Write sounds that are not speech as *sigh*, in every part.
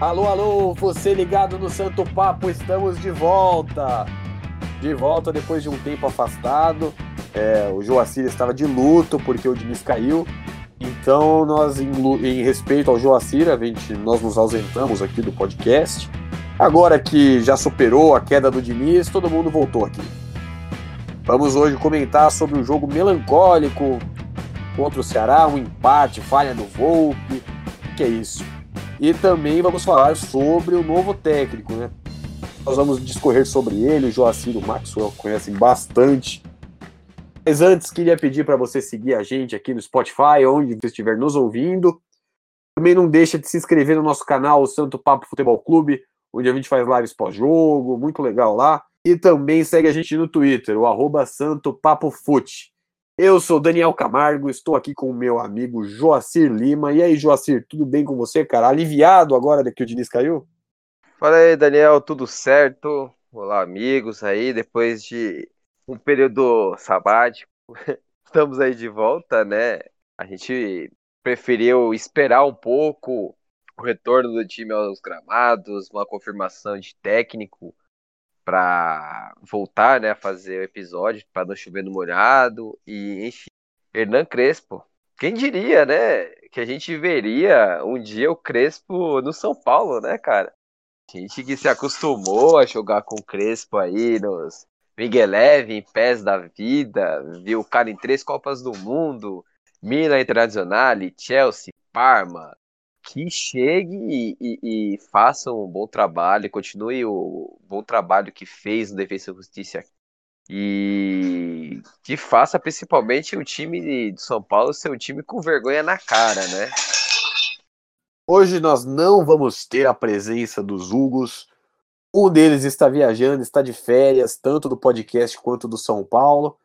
Alô, alô, você ligado no Santo Papo, estamos de volta. De volta depois de um tempo afastado. É, o Joacir estava de luto porque o Diniz caiu. Então, nós, em, em respeito ao Joacir, a gente, nós nos ausentamos aqui do podcast. Agora que já superou a queda do Diniz, todo mundo voltou aqui. Vamos hoje comentar sobre o jogo melancólico contra o Ceará, um empate, falha do Volpe. Que é isso? E também vamos falar sobre o novo técnico, né? Nós vamos discorrer sobre ele, o Joacir e o Maxwell conhecem bastante. Mas antes, queria pedir para você seguir a gente aqui no Spotify, onde você estiver nos ouvindo. Também não deixa de se inscrever no nosso canal, o Santo Papo Futebol Clube, onde a gente faz lives pós-jogo, muito legal lá. E também segue a gente no Twitter, o arroba Santo Papo Fute. Eu sou Daniel Camargo, estou aqui com o meu amigo Joacir Lima. E aí, Joacir, tudo bem com você, cara? Aliviado agora que o Diniz caiu? Fala aí, Daniel, tudo certo? Olá, amigos aí, depois de um período sabático, *laughs* estamos aí de volta, né? A gente preferiu esperar um pouco o retorno do time aos gramados, uma confirmação de técnico para voltar, né, a fazer o episódio, para não chover no molhado e enfim, Hernan Crespo. Quem diria, né, que a gente veria um dia o Crespo no São Paulo, né, cara? Gente que se acostumou a jogar com o Crespo aí nos Miguel em pés da vida, viu o cara em três Copas do Mundo, Milan Internacional, Chelsea, Parma, que chegue e, e, e, faça um bom trabalho, continue o bom trabalho que fez no Defesa e Justiça e que faça principalmente o time de São Paulo ser um time com vergonha na cara, né? Hoje nós não vamos ter a presença dos Hugos. Um deles está viajando, está de férias, tanto do podcast quanto do São Paulo.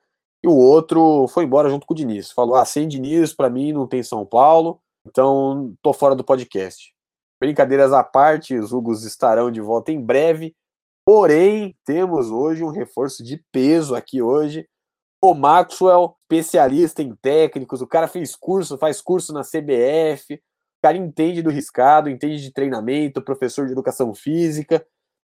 E o outro foi embora junto com o Diniz. Falou: ah, sem Diniz, para mim não tem São Paulo. Então, tô fora do podcast. Brincadeiras à parte, os Hugos estarão de volta em breve. Porém, temos hoje um reforço de peso aqui hoje. O Maxwell, especialista em técnicos, o cara fez curso, faz curso na CBF, o cara entende do riscado, entende de treinamento, professor de educação física.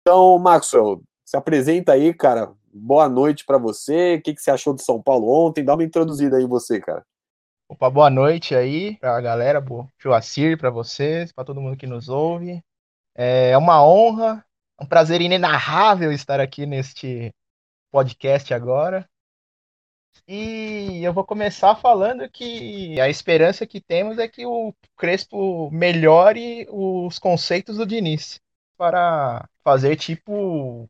Então, Maxwell, se apresenta aí, cara. Boa noite para você. O que, que você achou do São Paulo ontem? Dá uma introduzida aí você, cara. Opa, boa noite aí pra galera, boa Joacir, pra vocês, pra todo mundo que nos ouve. É uma honra, um prazer inenarrável estar aqui neste podcast agora. E eu vou começar falando que a esperança que temos é que o Crespo melhore os conceitos do Diniz para fazer tipo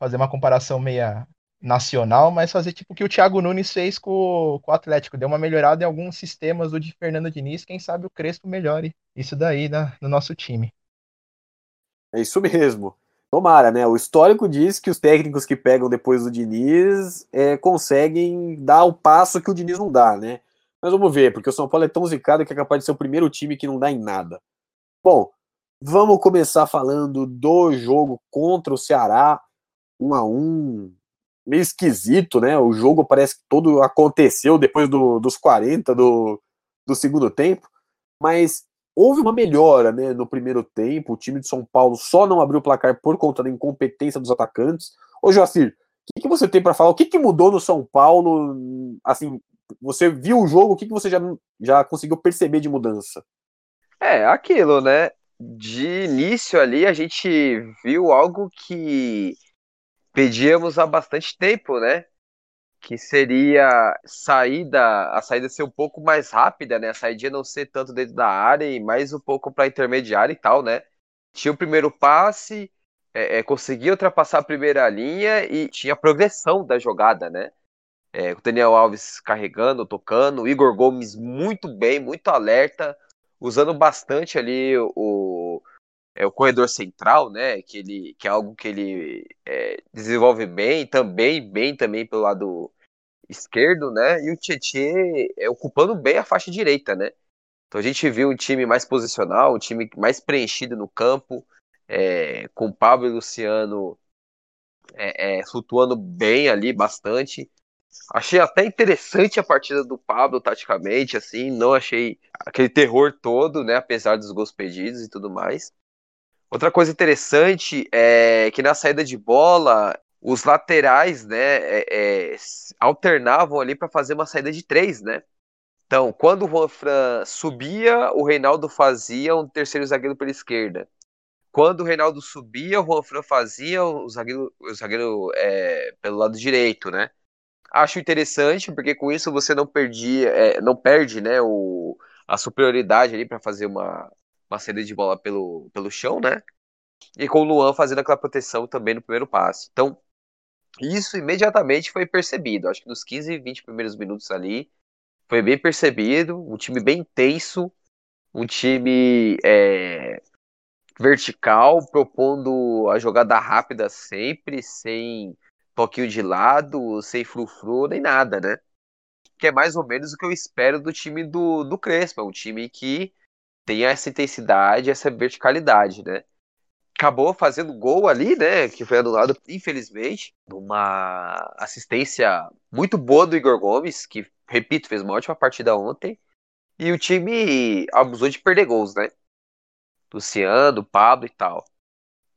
fazer uma comparação meia nacional, mas fazer tipo o que o Thiago Nunes fez com, com o Atlético, deu uma melhorada em alguns sistemas do de Fernando Diniz, quem sabe o Crespo melhore isso daí na, no nosso time. É isso mesmo. Tomara, né? O histórico diz que os técnicos que pegam depois do Diniz é, conseguem dar o passo que o Diniz não dá, né? Mas vamos ver, porque o São Paulo é tão zicado que é capaz de ser o primeiro time que não dá em nada. Bom, vamos começar falando do jogo contra o Ceará, um a um, meio esquisito, né? O jogo parece que todo aconteceu depois do, dos 40 do, do segundo tempo, mas houve uma melhora né, no primeiro tempo. O time de São Paulo só não abriu o placar por conta da incompetência dos atacantes. Ô, Joacir, o que, que você tem para falar? O que, que mudou no São Paulo? Assim, você viu o jogo, o que, que você já, já conseguiu perceber de mudança? É, aquilo, né? De início ali, a gente viu algo que pedíamos há bastante tempo, né? Que seria saída, a saída ser um pouco mais rápida, né? A saída não ser tanto dentro da área e mais um pouco para intermediária e tal, né? Tinha o primeiro passe, é, é, conseguia ultrapassar a primeira linha e tinha a progressão da jogada, né? É, o Daniel Alves carregando, tocando, o Igor Gomes muito bem, muito alerta, usando bastante ali o, é, o corredor central, né? Que, ele, que é algo que ele é, desenvolve bem, também bem também pelo lado esquerdo, né? E o Tietchan é, ocupando bem a faixa direita, né? Então a gente viu um time mais posicional, um time mais preenchido no campo, é, com Pablo e Luciano é, é, flutuando bem ali bastante. Achei até interessante a partida do Pablo taticamente, assim, não achei aquele terror todo, né? Apesar dos gols pedidos e tudo mais. Outra coisa interessante é que na saída de bola, os laterais, né, é, é, alternavam ali para fazer uma saída de três, né? Então, quando o Juan Fran subia, o Reinaldo fazia um terceiro zagueiro pela esquerda. Quando o Reinaldo subia, o Juan Fran fazia o zagueiro, o zagueiro é, pelo lado direito, né? Acho interessante, porque com isso você não perdia, é, não perde, né, o, a superioridade ali para fazer uma, uma saída de bola pelo, pelo chão, né? E com o Luan fazendo aquela proteção também no primeiro passe. Então, isso imediatamente foi percebido. Acho que nos 15, 20 primeiros minutos ali, foi bem percebido. Um time bem intenso, um time é, vertical, propondo a jogada rápida sempre, sem toquinho de lado, sem frufru, nem nada, né? Que é mais ou menos o que eu espero do time do, do Crespo. É um time que tem essa intensidade, essa verticalidade, né? Acabou fazendo gol ali, né? Que foi anulado, infelizmente, numa assistência muito boa do Igor Gomes, que, repito, fez uma ótima partida ontem. E o time abusou de perder gols, né? Luciano, Pablo e tal.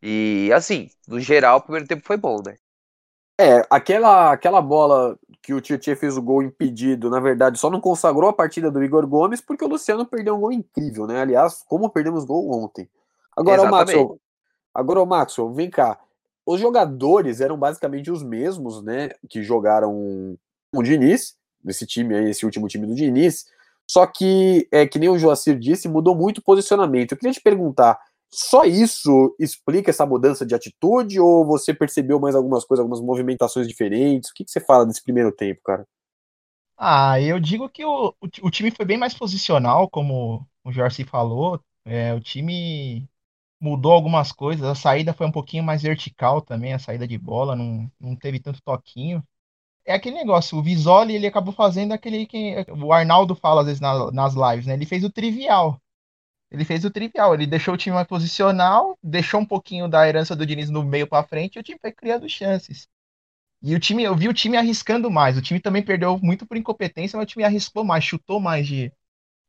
E assim, no geral, o primeiro tempo foi bom, né? É, aquela, aquela bola que o Tietchan fez o gol impedido, na verdade, só não consagrou a partida do Igor Gomes porque o Luciano perdeu um gol incrível, né? Aliás, como perdemos gol ontem. Agora, o Maxwell, agora, o Maxwell, vem cá. Os jogadores eram basicamente os mesmos, né? Que jogaram o Diniz, nesse time aí, esse último time do Diniz. Só que, é que nem o Joacir disse, mudou muito o posicionamento. Eu queria te perguntar, só isso explica essa mudança de atitude ou você percebeu mais algumas coisas, algumas movimentações diferentes? O que, que você fala desse primeiro tempo, cara? Ah, eu digo que o, o, o time foi bem mais posicional, como o Jorge falou. É, o time mudou algumas coisas. A saída foi um pouquinho mais vertical também, a saída de bola, não, não teve tanto toquinho. É aquele negócio, o Visoli ele acabou fazendo aquele que o Arnaldo fala às vezes na, nas lives, né? Ele fez o trivial. Ele fez o trivial, ele deixou o time mais posicional, deixou um pouquinho da herança do Diniz no meio para frente e o time foi criando chances. E o time, eu vi o time arriscando mais. O time também perdeu muito por incompetência, mas o time arriscou mais, chutou mais de.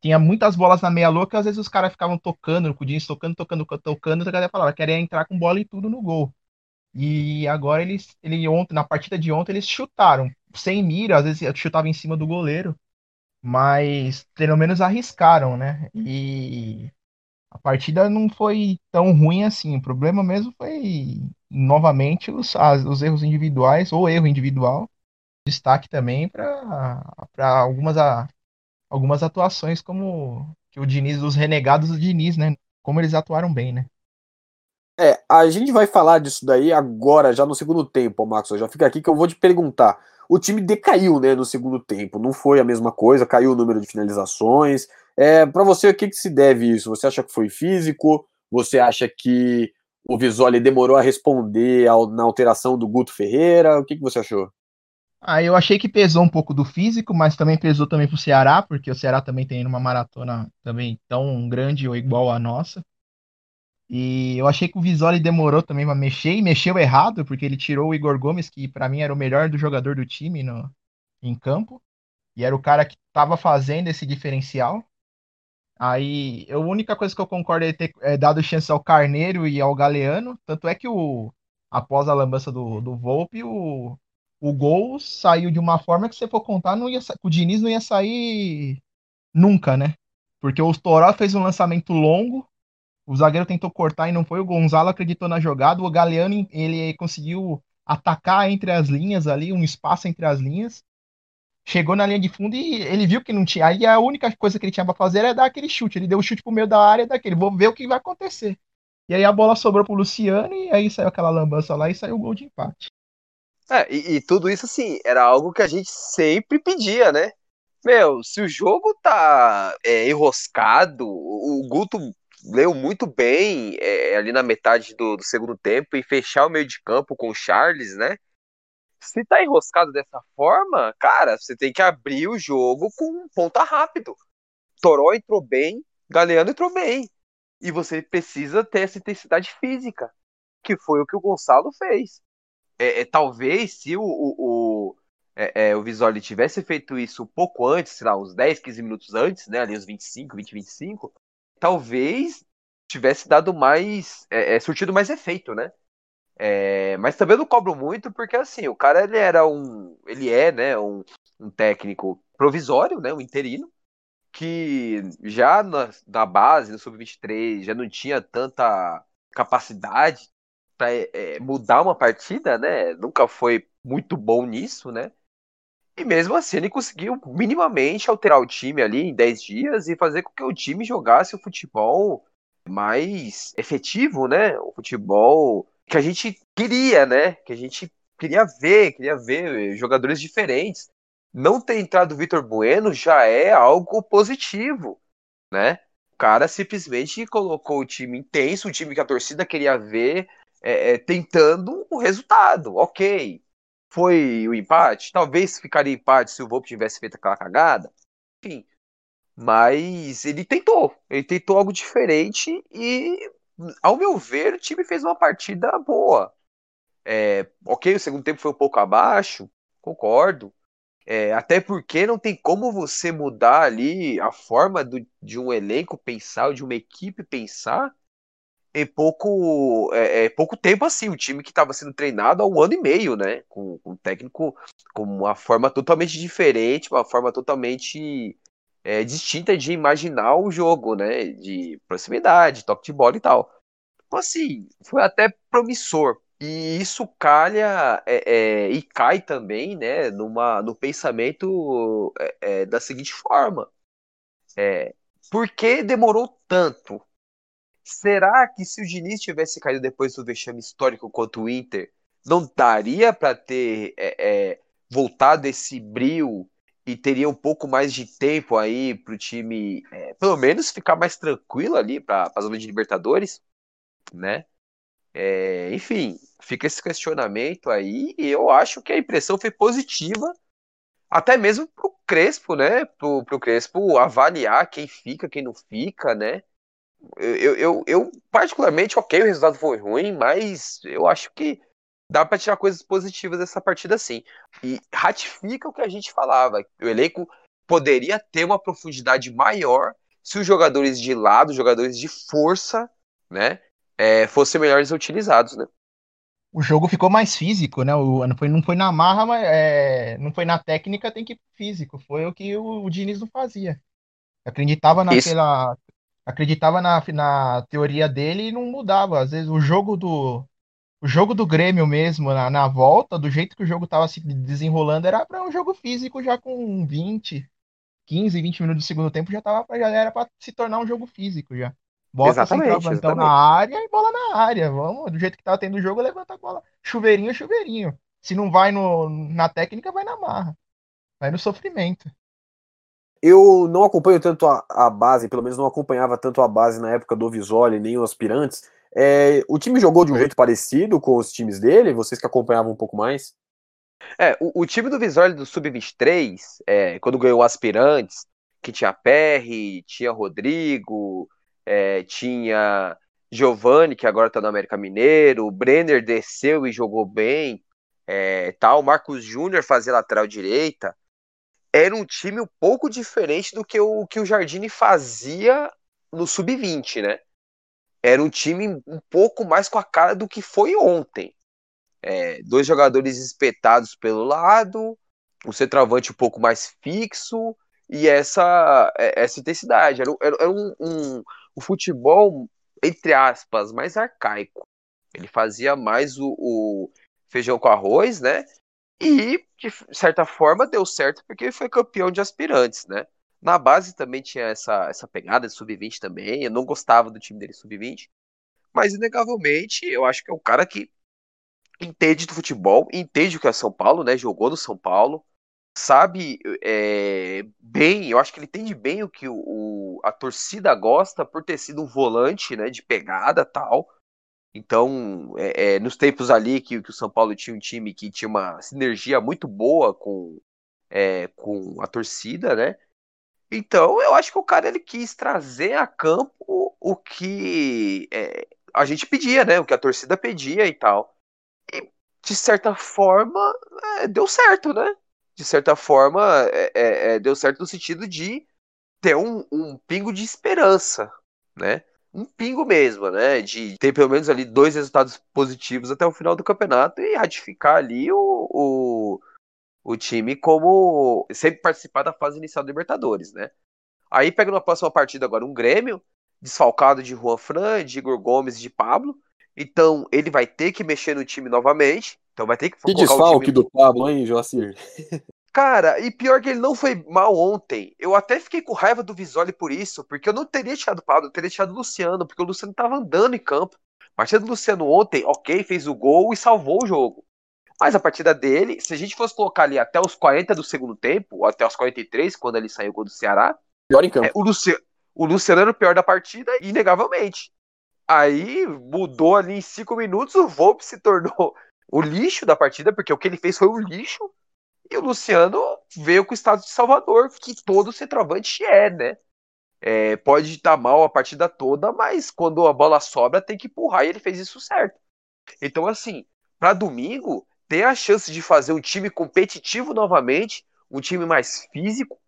Tinha muitas bolas na meia louca, às vezes os caras ficavam tocando, o Diniz tocando, tocando, tocando, a galera falava, queria entrar com bola e tudo no gol. E agora eles, ele ontem, na partida de ontem, eles chutaram. Sem mira, às vezes chutava em cima do goleiro mas pelo menos arriscaram, né? E a partida não foi tão ruim assim. O problema mesmo foi novamente os, as, os erros individuais ou erro individual. Destaque também para algumas, algumas atuações como que o Diniz, dos renegados do Diniz, né? Como eles atuaram bem, né? É, a gente vai falar disso daí agora, já no segundo tempo, Max. Já fica aqui que eu vou te perguntar o time decaiu né, no segundo tempo. Não foi a mesma coisa, caiu o número de finalizações. É, Para você, o que, que se deve isso? Você acha que foi físico? Você acha que o Visoli demorou a responder ao, na alteração do Guto Ferreira? O que, que você achou? Ah, eu achei que pesou um pouco do físico, mas também pesou também pro Ceará, porque o Ceará também tem uma maratona também tão grande ou igual à nossa. E eu achei que o Visoli demorou também para mexer e mexeu errado, porque ele tirou o Igor Gomes, que para mim era o melhor do jogador do time no, em campo, e era o cara que estava fazendo esse diferencial. Aí, a única coisa que eu concordo é ter é, dado chance ao Carneiro e ao Galeano, tanto é que o após a lambança do, do Volpe, o, o gol saiu de uma forma que se for contar, não ia, o Diniz não ia sair nunca, né? Porque o Toró fez um lançamento longo, o zagueiro tentou cortar e não foi. O Gonzalo acreditou na jogada. O Galeano ele conseguiu atacar entre as linhas ali, um espaço entre as linhas. Chegou na linha de fundo e ele viu que não tinha. Aí a única coisa que ele tinha para fazer era dar aquele chute. Ele deu o chute pro meio da área daquele. Vou ver o que vai acontecer. E aí a bola sobrou pro Luciano e aí saiu aquela lambança lá e saiu o gol de empate. É, e, e, tudo isso, assim, era algo que a gente sempre pedia, né? Meu, se o jogo tá é, enroscado, o Guto leu muito bem é, ali na metade do, do, segundo tempo e fechar o meio de campo com o Charles, né? Se tá enroscado dessa forma, cara, você tem que abrir o jogo com ponta rápido. Toró entrou bem, Galeano entrou bem. E você precisa ter essa intensidade física, que foi o que o Gonçalo fez. É, é talvez se o, o, o, é, é o Visoli tivesse feito isso um pouco antes, sei lá, uns 10, 15 minutos antes, né? Ali uns 25, 20, 25, talvez tivesse dado mais. É, é, surtido mais efeito, né? É, mas também não cobro muito, porque assim, o cara ele era um. Ele é, né, um, um técnico provisório, né? Um interino, que já na, na base, no Sub-23, já não tinha tanta capacidade para é, mudar uma partida, né? Nunca foi muito bom nisso, né? E mesmo assim ele conseguiu minimamente alterar o time ali em 10 dias e fazer com que o time jogasse o futebol mais efetivo, né? O futebol que a gente queria, né? Que a gente queria ver, queria ver jogadores diferentes. Não ter entrado o Vitor Bueno já é algo positivo, né? O cara simplesmente colocou o time intenso, o time que a torcida queria ver, é, é, tentando um resultado. Ok. Foi o empate? Talvez ficaria empate se o Volpe tivesse feito aquela cagada. Enfim. Mas ele tentou. Ele tentou algo diferente e ao meu ver, o time fez uma partida boa. É, ok, o segundo tempo foi um pouco abaixo, concordo. É, até porque não tem como você mudar ali a forma do, de um elenco pensar, de uma equipe pensar, em pouco, é, é pouco tempo assim. O time que estava sendo treinado há um ano e meio, né? Com, com um técnico com uma forma totalmente diferente, uma forma totalmente é, distinta de imaginar o jogo, né? De proximidade, toque de bola e tal. Então, assim, foi até promissor. E isso calha é, é, e cai também, né, numa, no pensamento é, é da seguinte forma: é, por que demorou tanto? Será que se o Diniz tivesse caído depois do vexame histórico contra o Inter, não daria para ter é, voltado esse brilho e teria um pouco mais de tempo aí para o time, é, pelo menos ficar mais tranquilo ali para a zona de Libertadores, né? É, enfim, fica esse questionamento aí e eu acho que a impressão foi positiva, até mesmo para o Crespo, né? Para o Crespo avaliar quem fica, quem não fica, né? Eu, eu, eu, particularmente, ok, o resultado foi ruim, mas eu acho que dá para tirar coisas positivas dessa partida sim. E ratifica o que a gente falava. O elenco poderia ter uma profundidade maior se os jogadores de lado, jogadores de força, né, é, fossem melhores utilizados, né? O jogo ficou mais físico, né? O, não, foi, não foi na marra, mas é, não foi na técnica, tem que ir físico. Foi o que o, o Diniz não fazia. Acreditava naquela. Isso. Acreditava na, na teoria dele e não mudava. Às vezes o jogo do, o jogo do Grêmio mesmo, na, na volta, do jeito que o jogo estava se desenrolando, era para um jogo físico já com 20, 15, 20 minutos do segundo tempo, já, tava, já era para se tornar um jogo físico já. Bota exatamente, então na área e bola na área. Vamos, do jeito que tava tendo o jogo, levanta a bola. Chuveirinho, chuveirinho. Se não vai no, na técnica, vai na marra. Vai no sofrimento. Eu não acompanho tanto a, a base, pelo menos não acompanhava tanto a base na época do Visoli, nem os aspirantes. É, o time jogou de um jeito parecido com os times dele? Vocês que acompanhavam um pouco mais? É, o, o time do Visoli do Sub-23, é, quando ganhou aspirantes, que tinha Perry, tinha Rodrigo, é, tinha Giovanni, que agora tá no América Mineiro, o Brenner desceu e jogou bem, é, tal, Marcos Júnior fazia lateral direita. Era um time um pouco diferente do que o que o Jardine fazia no sub-20, né? era um time um pouco mais com a cara do que foi ontem. É, dois jogadores espetados pelo lado, um centroavante um pouco mais fixo e essa, é, essa intensidade. Era, era, era um, um, um, futebol, entre aspas, mais arcaico. Ele fazia mais o, o feijão com arroz, né? E, de certa forma, deu certo porque foi campeão de aspirantes, né? Na base também tinha essa, essa pegada de sub-20 também. Eu não gostava do time dele sub-20. Mas, inegavelmente, eu acho que é um cara que entende do futebol, entende o que é São Paulo, né? Jogou no São Paulo, sabe é, bem, eu acho que ele entende bem o que o, o, a torcida gosta por ter sido um volante, né? De pegada tal. Então, é, é, nos tempos ali que, que, o São Paulo tinha um time que tinha uma sinergia muito boa com, é, com a torcida, né? Então, eu acho que o cara ele quis trazer a campo o que é, a gente pedia, né? O que a torcida pedia e tal. E, de certa forma, é, deu certo, né? De certa forma, é, deu certo no sentido de ter um, um pingo de esperança, né? Um pingo mesmo, né? De ter pelo menos ali dois resultados positivos até o final do campeonato e ratificar ali o, o, o time como sempre participar da fase inicial da Libertadores, né? Aí pega na próxima partida agora um Grêmio, desfalcado de Juan Fran, de Igor Gomes e de Pablo. Então ele vai ter que mexer no time novamente. Então vai ter que Que desfalque time... do Pablo, hein, Joacir? *laughs* Cara, e pior que ele não foi mal ontem. Eu até fiquei com raiva do Visoli por isso, porque eu não teria tirado o Pablo, eu teria tirado o Luciano, porque o Luciano tava andando em campo. A partida do Luciano ontem, ok, fez o gol e salvou o jogo. Mas a partida dele, se a gente fosse colocar ali até os 40 do segundo tempo, ou até os 43, quando ele saiu o gol do Ceará, pior em campo. É, o, Luciano, o Luciano era o pior da partida, inegavelmente. Aí mudou ali em cinco minutos, o Volpe se tornou *laughs* o lixo da partida, porque o que ele fez foi um lixo. E o Luciano veio com o estado de Salvador, que todo centroavante é, né? É, pode estar mal a partida toda, mas quando a bola sobra tem que empurrar e ele fez isso certo. Então, assim, para domingo, ter a chance de fazer um time competitivo novamente, um time mais físico,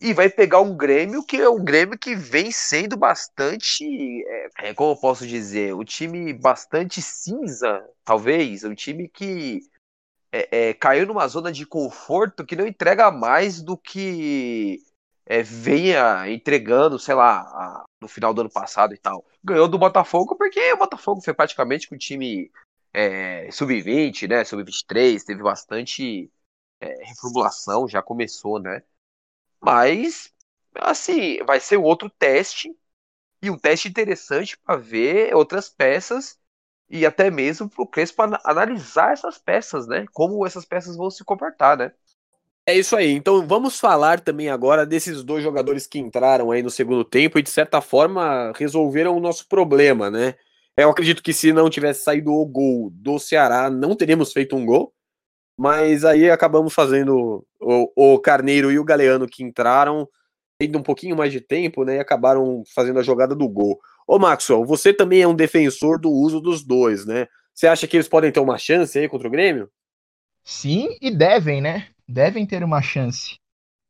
e vai pegar um Grêmio que é um Grêmio que vem sendo bastante, é, é como eu posso dizer, um time bastante cinza, talvez, um time que é, é, caiu numa zona de conforto que não entrega mais do que é, venha entregando, sei lá, a, no final do ano passado e tal. Ganhou do Botafogo porque o Botafogo foi praticamente com o time é, sub-20, né? Sub-23, teve bastante é, reformulação, já começou, né? Mas, assim, vai ser outro teste e um teste interessante para ver outras peças e até mesmo para o Crespo analisar essas peças, né? Como essas peças vão se comportar, né? É isso aí. Então vamos falar também agora desses dois jogadores que entraram aí no segundo tempo e de certa forma resolveram o nosso problema, né? Eu acredito que se não tivesse saído o gol do Ceará, não teríamos feito um gol. Mas aí acabamos fazendo o, o Carneiro e o Galeano que entraram, tendo um pouquinho mais de tempo, né? E acabaram fazendo a jogada do gol. Ô, Maxwell, você também é um defensor do uso dos dois, né? Você acha que eles podem ter uma chance aí contra o Grêmio? Sim, e devem, né? Devem ter uma chance.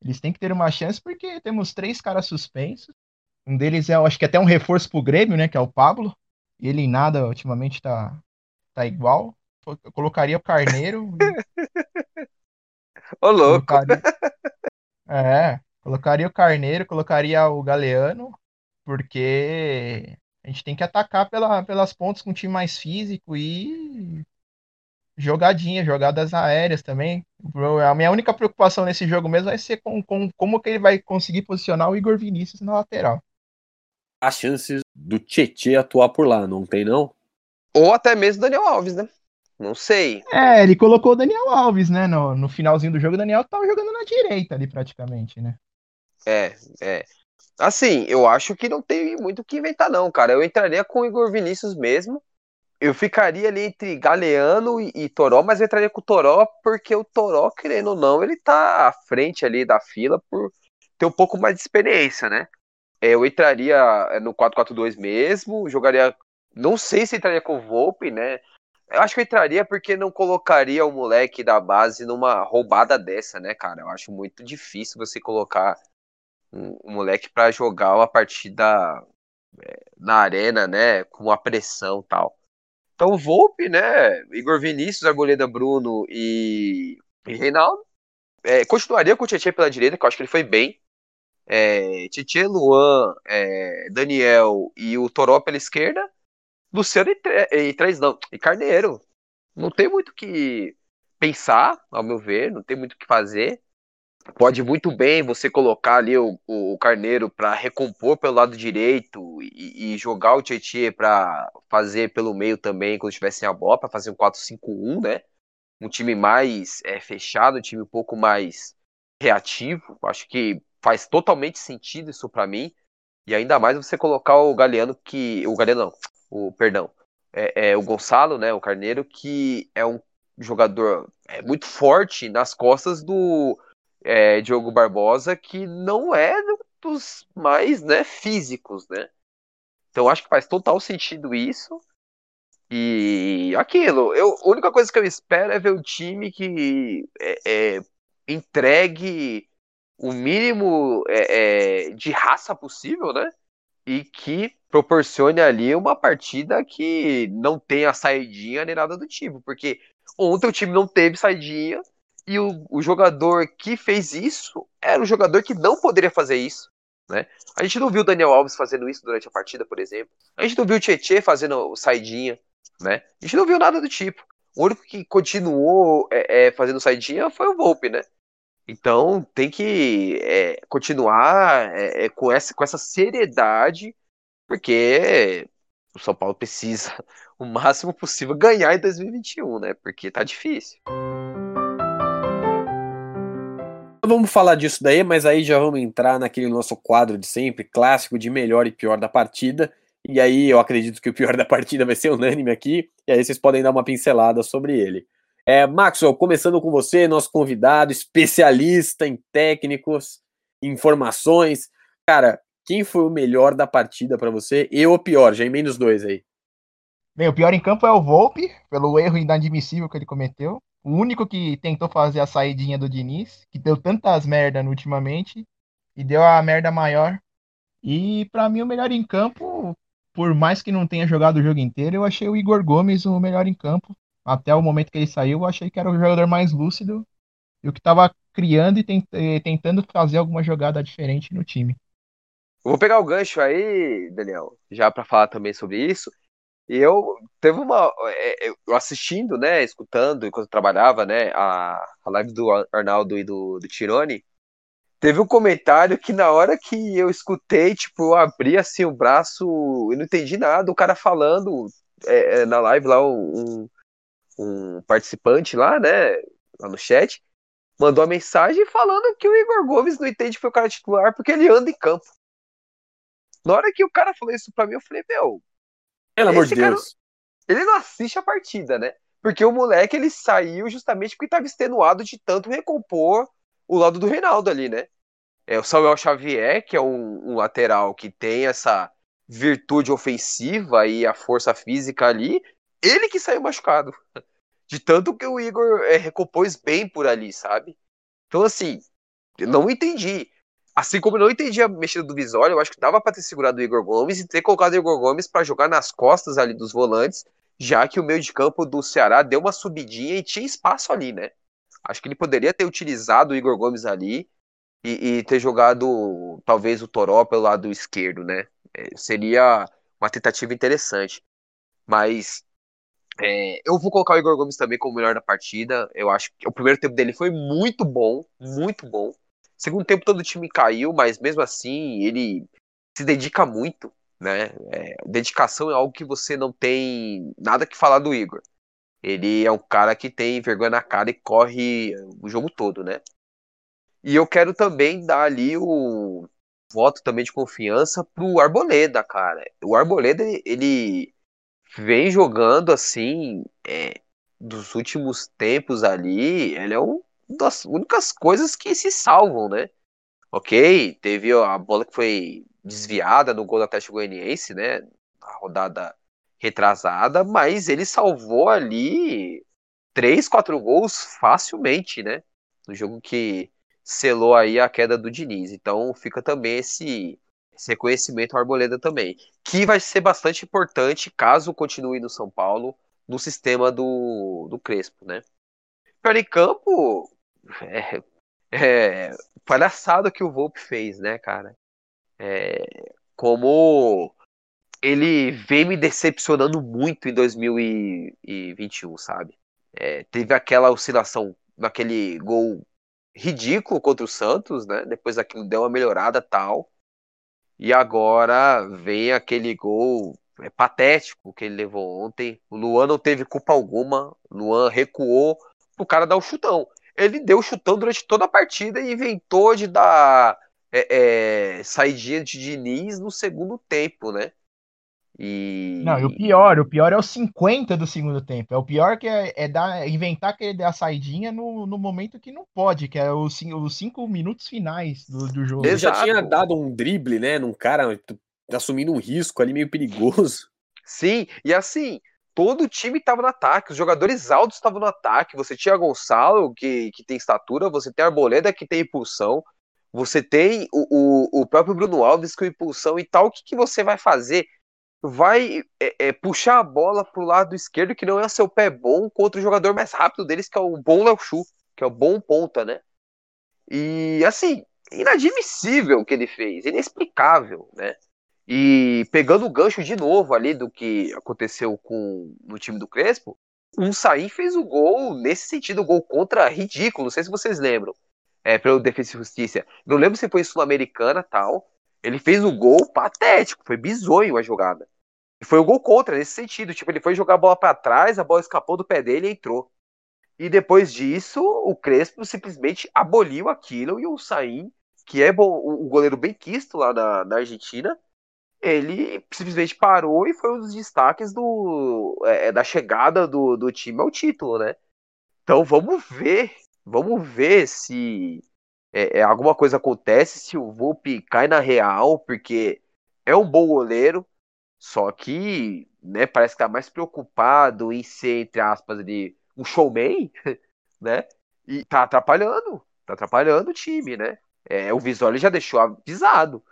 Eles têm que ter uma chance porque temos três caras suspensos. Um deles é, eu acho que até um reforço pro Grêmio, né? Que é o Pablo. Ele em nada ultimamente tá, tá igual. Eu colocaria o Carneiro. *laughs* Ô, louco! Colocaria... *laughs* É, colocaria o Carneiro, colocaria o Galeano porque a gente tem que atacar pela, pelas pontas com um time mais físico e jogadinha, jogadas aéreas também. A minha única preocupação nesse jogo mesmo vai ser com, com como que ele vai conseguir posicionar o Igor Vinícius na lateral. As chances do Tietê atuar por lá, não tem não? Ou até mesmo Daniel Alves, né? Não sei. É, ele colocou o Daniel Alves, né? No, no finalzinho do jogo, o Daniel tava jogando na direita ali praticamente, né? É, é. Assim, eu acho que não tem muito o que inventar, não, cara. Eu entraria com o Igor Vinícius mesmo. Eu ficaria ali entre Galeano e, e Toró, mas eu entraria com o Toró porque o Toró, querendo ou não, ele tá à frente ali da fila por ter um pouco mais de experiência, né? É, eu entraria é, no 4-4-2 mesmo, jogaria. Não sei se entraria com o Volpe, né? Eu acho que eu entraria porque não colocaria o moleque da base numa roubada dessa, né, cara? Eu acho muito difícil você colocar um moleque para jogar uma partida é, na arena, né, com a pressão tal. Então o Volpe, né, Igor Vinícius, Arboleda Bruno e, e Reinaldo. É, continuaria com o Tietchan pela direita, que eu acho que ele foi bem. É, Tietchan, Luan, é, Daniel e o Toró pela esquerda. Luciano e, e três não, e Carneiro. Não tem muito o que pensar, ao meu ver, não tem muito o que fazer pode muito bem você colocar ali o, o Carneiro para recompor pelo lado direito e, e jogar o Tietchan para fazer pelo meio também quando tivesse a bola, para fazer um 4-5-1, né? Um time mais é, fechado, um time um pouco mais reativo. Acho que faz totalmente sentido isso para mim. E ainda mais você colocar o Galeano que. O Galeano não, o perdão. É, é, o Gonçalo, né? O Carneiro, que é um jogador é, muito forte nas costas do é, Diogo Barbosa, que não é dos mais né, físicos, né? Então acho que faz total sentido isso. E aquilo, eu, a única coisa que eu espero é ver o time que é, é, entregue o mínimo é, é, de raça possível, né? e que proporcione ali uma partida que não tenha saidinha nem nada do tipo, porque ontem o time não teve saidinha e o, o jogador que fez isso era um jogador que não poderia fazer isso. Né? A gente não viu o Daniel Alves fazendo isso durante a partida, por exemplo. A gente não viu o Tietchan fazendo saidinha. Né? A gente não viu nada do tipo. O único que continuou é, é, fazendo saidinha foi o Volpe, né? Então tem que é, continuar é, é, com, essa, com essa seriedade, porque o São Paulo precisa *laughs* o máximo possível ganhar em 2021, né? Porque tá difícil. Vamos falar disso daí, mas aí já vamos entrar naquele nosso quadro de sempre, clássico de melhor e pior da partida. E aí eu acredito que o pior *laughs* da partida vai ser unânime aqui, e aí vocês podem dar uma pincelada sobre ele. É, Maxwell, começando com você, nosso convidado, especialista em técnicos, informações. Cara, quem foi o melhor da partida para você e o pior? Já emenda os dois aí. Bem, o pior em campo é o Volpe, pelo erro inadmissível que ele cometeu. O único que tentou fazer a saidinha do Diniz, que deu tantas merda ultimamente, e deu a merda maior. E para mim o melhor em campo, por mais que não tenha jogado o jogo inteiro, eu achei o Igor Gomes o melhor em campo. Até o momento que ele saiu, eu achei que era o jogador mais lúcido e o que estava criando e tentando fazer alguma jogada diferente no time. vou pegar o gancho aí, Daniel, já para falar também sobre isso. E eu teve uma. É, é, eu assistindo, né? Escutando enquanto eu trabalhava, né? A, a live do Arnaldo e do, do Tirone. Teve um comentário que na hora que eu escutei, tipo, eu abri assim o braço e não entendi nada. O cara falando é, é, na live lá, um, um participante lá, né? Lá no chat, mandou uma mensagem falando que o Igor Gomes não entende foi o cara titular porque ele anda em campo. Na hora que o cara falou isso pra mim, eu falei, meu, pelo amor de Deus. ele não assiste a partida, né? Porque o moleque ele saiu justamente porque estava extenuado de tanto recompor o lado do Reinaldo ali, né? É o Samuel Xavier, que é um, um lateral que tem essa virtude ofensiva e a força física ali, ele que saiu machucado. De tanto que o Igor é, recompôs bem por ali, sabe? Então, assim, eu não entendi. Assim como eu não entendi a mexida do Visório, eu acho que dava para ter segurado o Igor Gomes e ter colocado o Igor Gomes para jogar nas costas ali dos volantes, já que o meio de campo do Ceará deu uma subidinha e tinha espaço ali, né? Acho que ele poderia ter utilizado o Igor Gomes ali e, e ter jogado talvez o Toró pelo lado esquerdo, né? É, seria uma tentativa interessante. Mas é, eu vou colocar o Igor Gomes também como melhor da partida. Eu acho que o primeiro tempo dele foi muito bom, muito bom. Segundo tempo todo o time caiu, mas mesmo assim ele se dedica muito, né? É, dedicação é algo que você não tem nada que falar do Igor. Ele é um cara que tem vergonha na cara e corre o jogo todo, né? E eu quero também dar ali o voto também de confiança pro Arboleda, cara. O Arboleda, ele vem jogando assim, é, dos últimos tempos ali, ele é um das únicas coisas que se salvam, né? Ok, teve a bola que foi desviada no gol do Atlético Goianiense, né? A rodada retrasada, mas ele salvou ali três, quatro gols facilmente, né? No jogo que selou aí a queda do Diniz. Então fica também esse, esse reconhecimento ao Arboleda também, que vai ser bastante importante caso continue no São Paulo no sistema do, do Crespo, né? Pior em campo, é, é palhaçada que o Volpe fez, né, cara? É, como ele vem me decepcionando muito em 2021, sabe? É, teve aquela oscilação naquele gol ridículo contra o Santos, né? Depois aquilo deu uma melhorada tal. E agora vem aquele gol é, patético que ele levou ontem. O Luan não teve culpa alguma. O Luan recuou pro cara dar o chutão ele deu chutão durante toda a partida e inventou de dar é, é, saidinha de Diniz no segundo tempo, né? E... Não, e o pior, o pior é o 50 do segundo tempo. É o pior que é, é dar, inventar que ele dê a saidinha no, no momento que não pode, que é os, os cinco minutos finais do, do jogo. Ele já tinha dado um drible, né, num cara assumindo um risco ali meio perigoso. Sim, e assim, todo o time estava no ataque, os jogadores altos estavam no ataque. Você tinha Gonçalo, que, que tem estatura, você tem Arboleda, que tem impulsão, Você tem o, o, o próprio Bruno Alves com impulsão e tal. O que, que você vai fazer? Vai é, é, puxar a bola pro lado esquerdo, que não é seu pé bom, contra o jogador mais rápido deles, que é o bom Léo Chu, que é o bom ponta, né? E assim, inadmissível o que ele fez, inexplicável, né? E pegando o gancho de novo ali do que aconteceu com no time do Crespo, um Saim fez o gol nesse sentido, o gol contra ridículo, não sei se vocês lembram é, pelo Defesa e Justiça. Não lembro se foi Sul-Americana tal. Ele fez um gol patético, foi bizonho a jogada. E foi o gol contra, nesse sentido. Tipo, ele foi jogar a bola para trás, a bola escapou do pé dele e entrou. E depois disso, o Crespo simplesmente aboliu aquilo e o Saim, que é o goleiro bem quisto lá na, na Argentina, ele simplesmente parou e foi um dos destaques do, é, da chegada do, do time ao título, né? Então vamos ver Vamos ver se é, é, alguma coisa acontece, se o Volpe cai na real, porque é um bom goleiro, só que né, parece que tá mais preocupado em ser, entre aspas, ali, um showman, *laughs* né? E tá atrapalhando, tá atrapalhando o time, né? É, o Visoli já deixou avisado.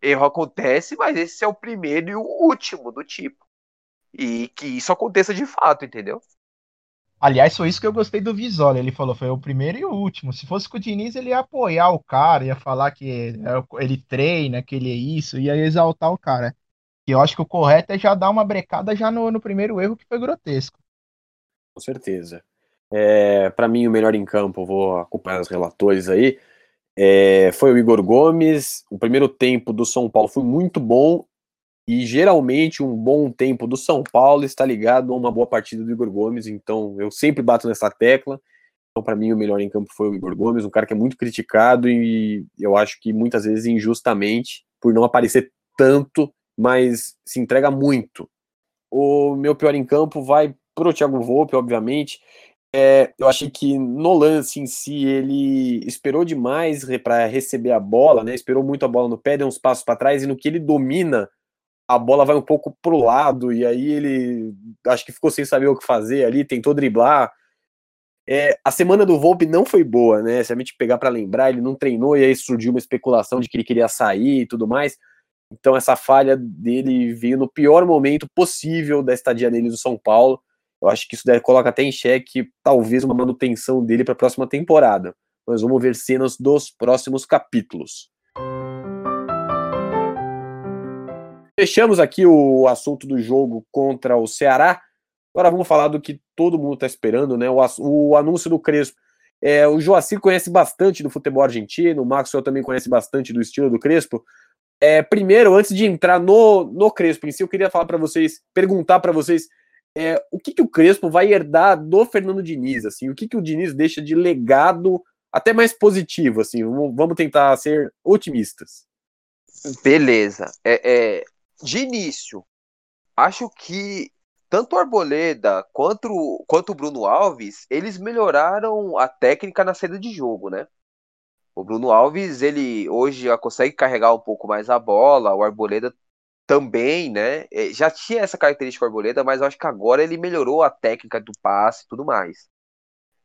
Erro acontece, mas esse é o primeiro e o último do tipo. E que isso aconteça de fato, entendeu? Aliás, foi isso que eu gostei do Visoli. Ele falou, foi o primeiro e o último. Se fosse com o Diniz, ele ia apoiar o cara, ia falar que ele treina, que ele é isso, ia exaltar o cara. E eu acho que o correto é já dar uma brecada já no, no primeiro erro, que foi grotesco. Com certeza. É, para mim, o melhor em campo, vou acompanhar os relatores aí, é, foi o Igor Gomes. O primeiro tempo do São Paulo foi muito bom e geralmente um bom tempo do São Paulo está ligado a uma boa partida do Igor Gomes, então eu sempre bato nessa tecla. Então, para mim, o melhor em campo foi o Igor Gomes, um cara que é muito criticado e eu acho que muitas vezes injustamente, por não aparecer tanto, mas se entrega muito. O meu pior em campo vai pro Thiago Volpe, obviamente. É, eu achei que no lance em si ele esperou demais para receber a bola, né? Esperou muito a bola no pé, deu uns passos para trás e no que ele domina a bola vai um pouco pro lado, e aí ele acho que ficou sem saber o que fazer ali, tentou driblar. É, a semana do Volpe não foi boa, né? Se a gente pegar para lembrar, ele não treinou e aí surgiu uma especulação de que ele queria sair e tudo mais. Então essa falha dele veio no pior momento possível da estadia dele no São Paulo. Eu acho que isso deve, coloca até em xeque talvez uma manutenção dele para a próxima temporada. Mas vamos ver cenas dos próximos capítulos. Fechamos aqui o assunto do jogo contra o Ceará. Agora vamos falar do que todo mundo está esperando, né? O, o, anúncio do Crespo. É, o Joacir conhece bastante do futebol argentino, o Maxwell também conhece bastante do estilo do Crespo. É, primeiro, antes de entrar no, no Crespo em si, eu queria falar para vocês, perguntar para vocês é, o que, que o Crespo vai herdar do Fernando Diniz, assim, o que, que o Diniz deixa de legado até mais positivo, assim, vamos tentar ser otimistas. Beleza. É, é, de início, acho que tanto o Arboleda quanto, quanto o Bruno Alves, eles melhoraram a técnica na saída de jogo, né? O Bruno Alves, ele hoje já consegue carregar um pouco mais a bola, o Arboleda também, né? É, já tinha essa característica o Arboleda, mas eu acho que agora ele melhorou a técnica do passe e tudo mais.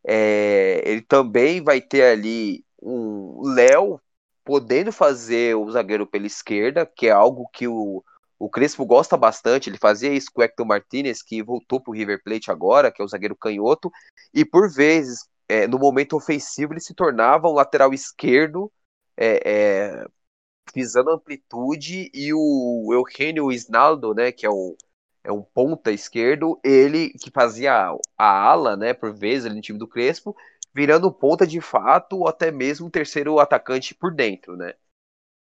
É, ele também vai ter ali um Léo podendo fazer o zagueiro pela esquerda, que é algo que o, o Crespo gosta bastante, ele fazia isso com o Hector Martinez, que voltou para o River Plate agora, que é o zagueiro canhoto, e por vezes, é, no momento ofensivo, ele se tornava um lateral esquerdo, é, é, visando amplitude, e o Eugenio Isnaldo, né, que é um, é um ponta esquerdo, ele que fazia a ala, né, por vezes, ali no time do Crespo, virando ponta de fato, ou até mesmo terceiro atacante por dentro, né.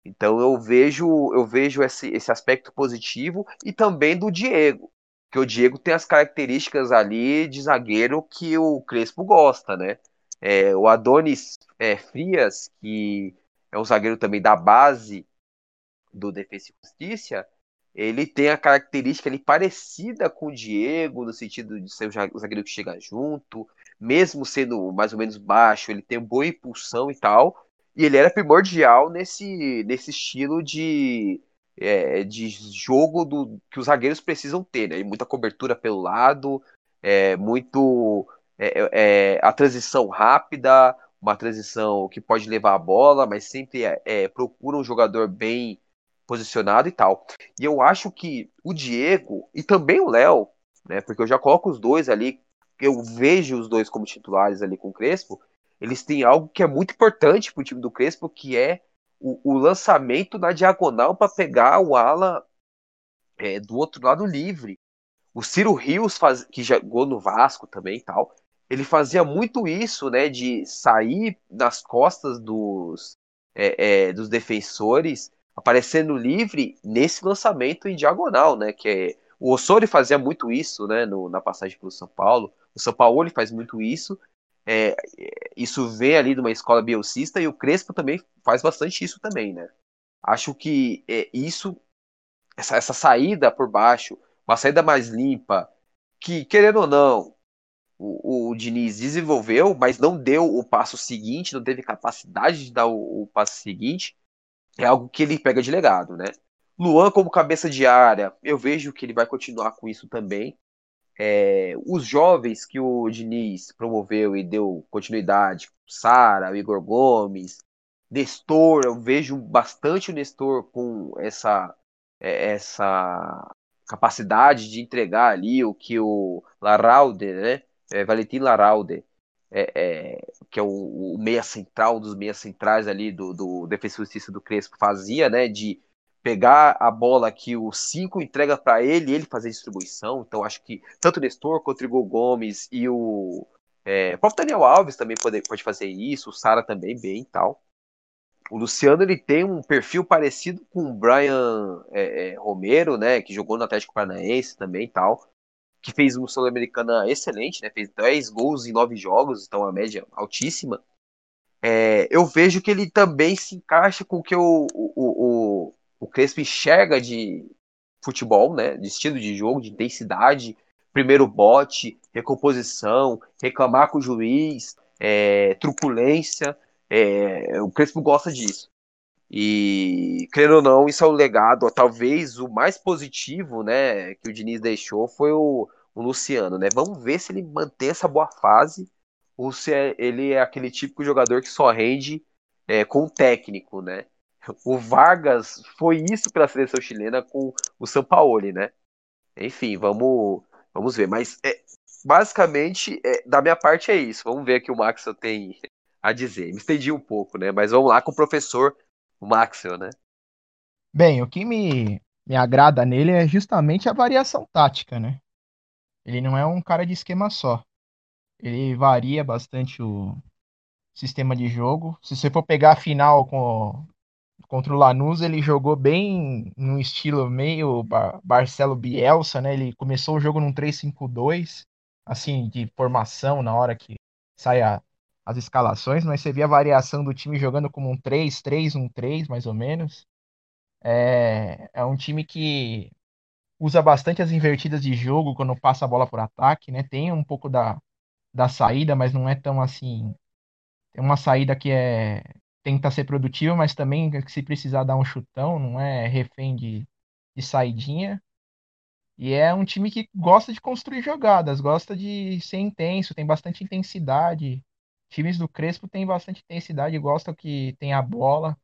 Então eu vejo eu vejo esse, esse aspecto positivo e também do Diego, que o Diego tem as características ali de zagueiro que o Crespo gosta, né? É, o Adonis é, Frias, que é um zagueiro também da base do Defesa e Justiça, ele tem a característica ali parecida com o Diego, no sentido de ser o zagueiro que chega junto, mesmo sendo mais ou menos baixo, ele tem boa impulsão e tal, e ele era primordial nesse, nesse estilo de, é, de jogo do, que os zagueiros precisam ter, né? Muita cobertura pelo lado, é, muito é, é, a transição rápida, uma transição que pode levar a bola, mas sempre é, é, procura um jogador bem posicionado e tal. E eu acho que o Diego e também o Léo, né, porque eu já coloco os dois ali, eu vejo os dois como titulares ali com o Crespo, eles têm algo que é muito importante para o time do Crespo, que é o, o lançamento na diagonal para pegar o ala é, do outro lado livre. O Ciro Rios, faz, que jogou no Vasco também e tal, ele fazia muito isso, né, de sair nas costas dos, é, é, dos defensores, aparecendo livre nesse lançamento em diagonal, né, que é, o Ossori fazia muito isso, né, no, na passagem pelo São Paulo, o São Paulo faz muito isso, é, isso vem ali de uma escola bielcista e o Crespo também faz bastante isso também, né. Acho que é, isso, essa, essa saída por baixo, uma saída mais limpa, que, querendo ou não, o, o Diniz desenvolveu, mas não deu o passo seguinte, não teve capacidade de dar o, o passo seguinte, é algo que ele pega de legado, né? Luan como cabeça de área, eu vejo que ele vai continuar com isso também. É, os jovens que o Diniz promoveu e deu continuidade, Sara, Igor Gomes, Nestor, eu vejo bastante o Nestor com essa é, essa capacidade de entregar ali o que o Laralde, né, é, Valentim Laralde, é, é, que é o, o, meia central dos meias centrais ali do, do Justiça do Crespo fazia, né, de pegar a bola que o 5 entrega para ele ele fazer distribuição. Então acho que tanto o Nestor quanto o Igor Gomes e o, é, o próprio Daniel Alves também pode, pode fazer isso, o Sara também bem e tal. O Luciano ele tem um perfil parecido com o Brian é, é, Romero, né, que jogou no Atlético Paranaense também e tal que fez uma Sul-Americana excelente, né? Fez 10 gols em 9 jogos, então a média altíssima. É, eu vejo que ele também se encaixa com o que o, o, o, o Crespo enxerga de futebol, né? De estilo de jogo, de intensidade, primeiro bote, recomposição, reclamar com o juiz, é, truculência. É, o Crespo gosta disso. E, querendo ou não, isso é o legado, talvez o mais positivo, né, que o Diniz deixou foi o, o Luciano, né? Vamos ver se ele mantém essa boa fase ou se é, ele é aquele típico jogador que só rende é, com o técnico, né? O Vargas foi isso pela seleção chilena com o Sampaoli, né? Enfim, vamos, vamos ver. Mas é, basicamente, é, da minha parte é isso. Vamos ver o que o Max tem a dizer. Me estendi um pouco, né? Mas vamos lá com o professor Maxwell, né? Bem, o que me, me agrada nele é justamente a variação tática, né? Ele não é um cara de esquema só. Ele varia bastante o sistema de jogo. Se você for pegar a final com, contra o Lanús, ele jogou bem no estilo meio Bar Barcelo Bielsa, né? Ele começou o jogo num 3-5-2, assim, de formação na hora que sai a, as escalações, mas você via a variação do time jogando como um 3-3, um 3, mais ou menos. É, é um time que usa bastante as invertidas de jogo quando passa a bola por ataque, né? Tem um pouco da, da saída, mas não é tão assim. Tem uma saída que é tenta ser produtiva, mas também se precisar dar um chutão, não é refém de, de saidinha. E é um time que gosta de construir jogadas, gosta de ser intenso, tem bastante intensidade. Times do Crespo têm bastante intensidade, gostam que tem a bola,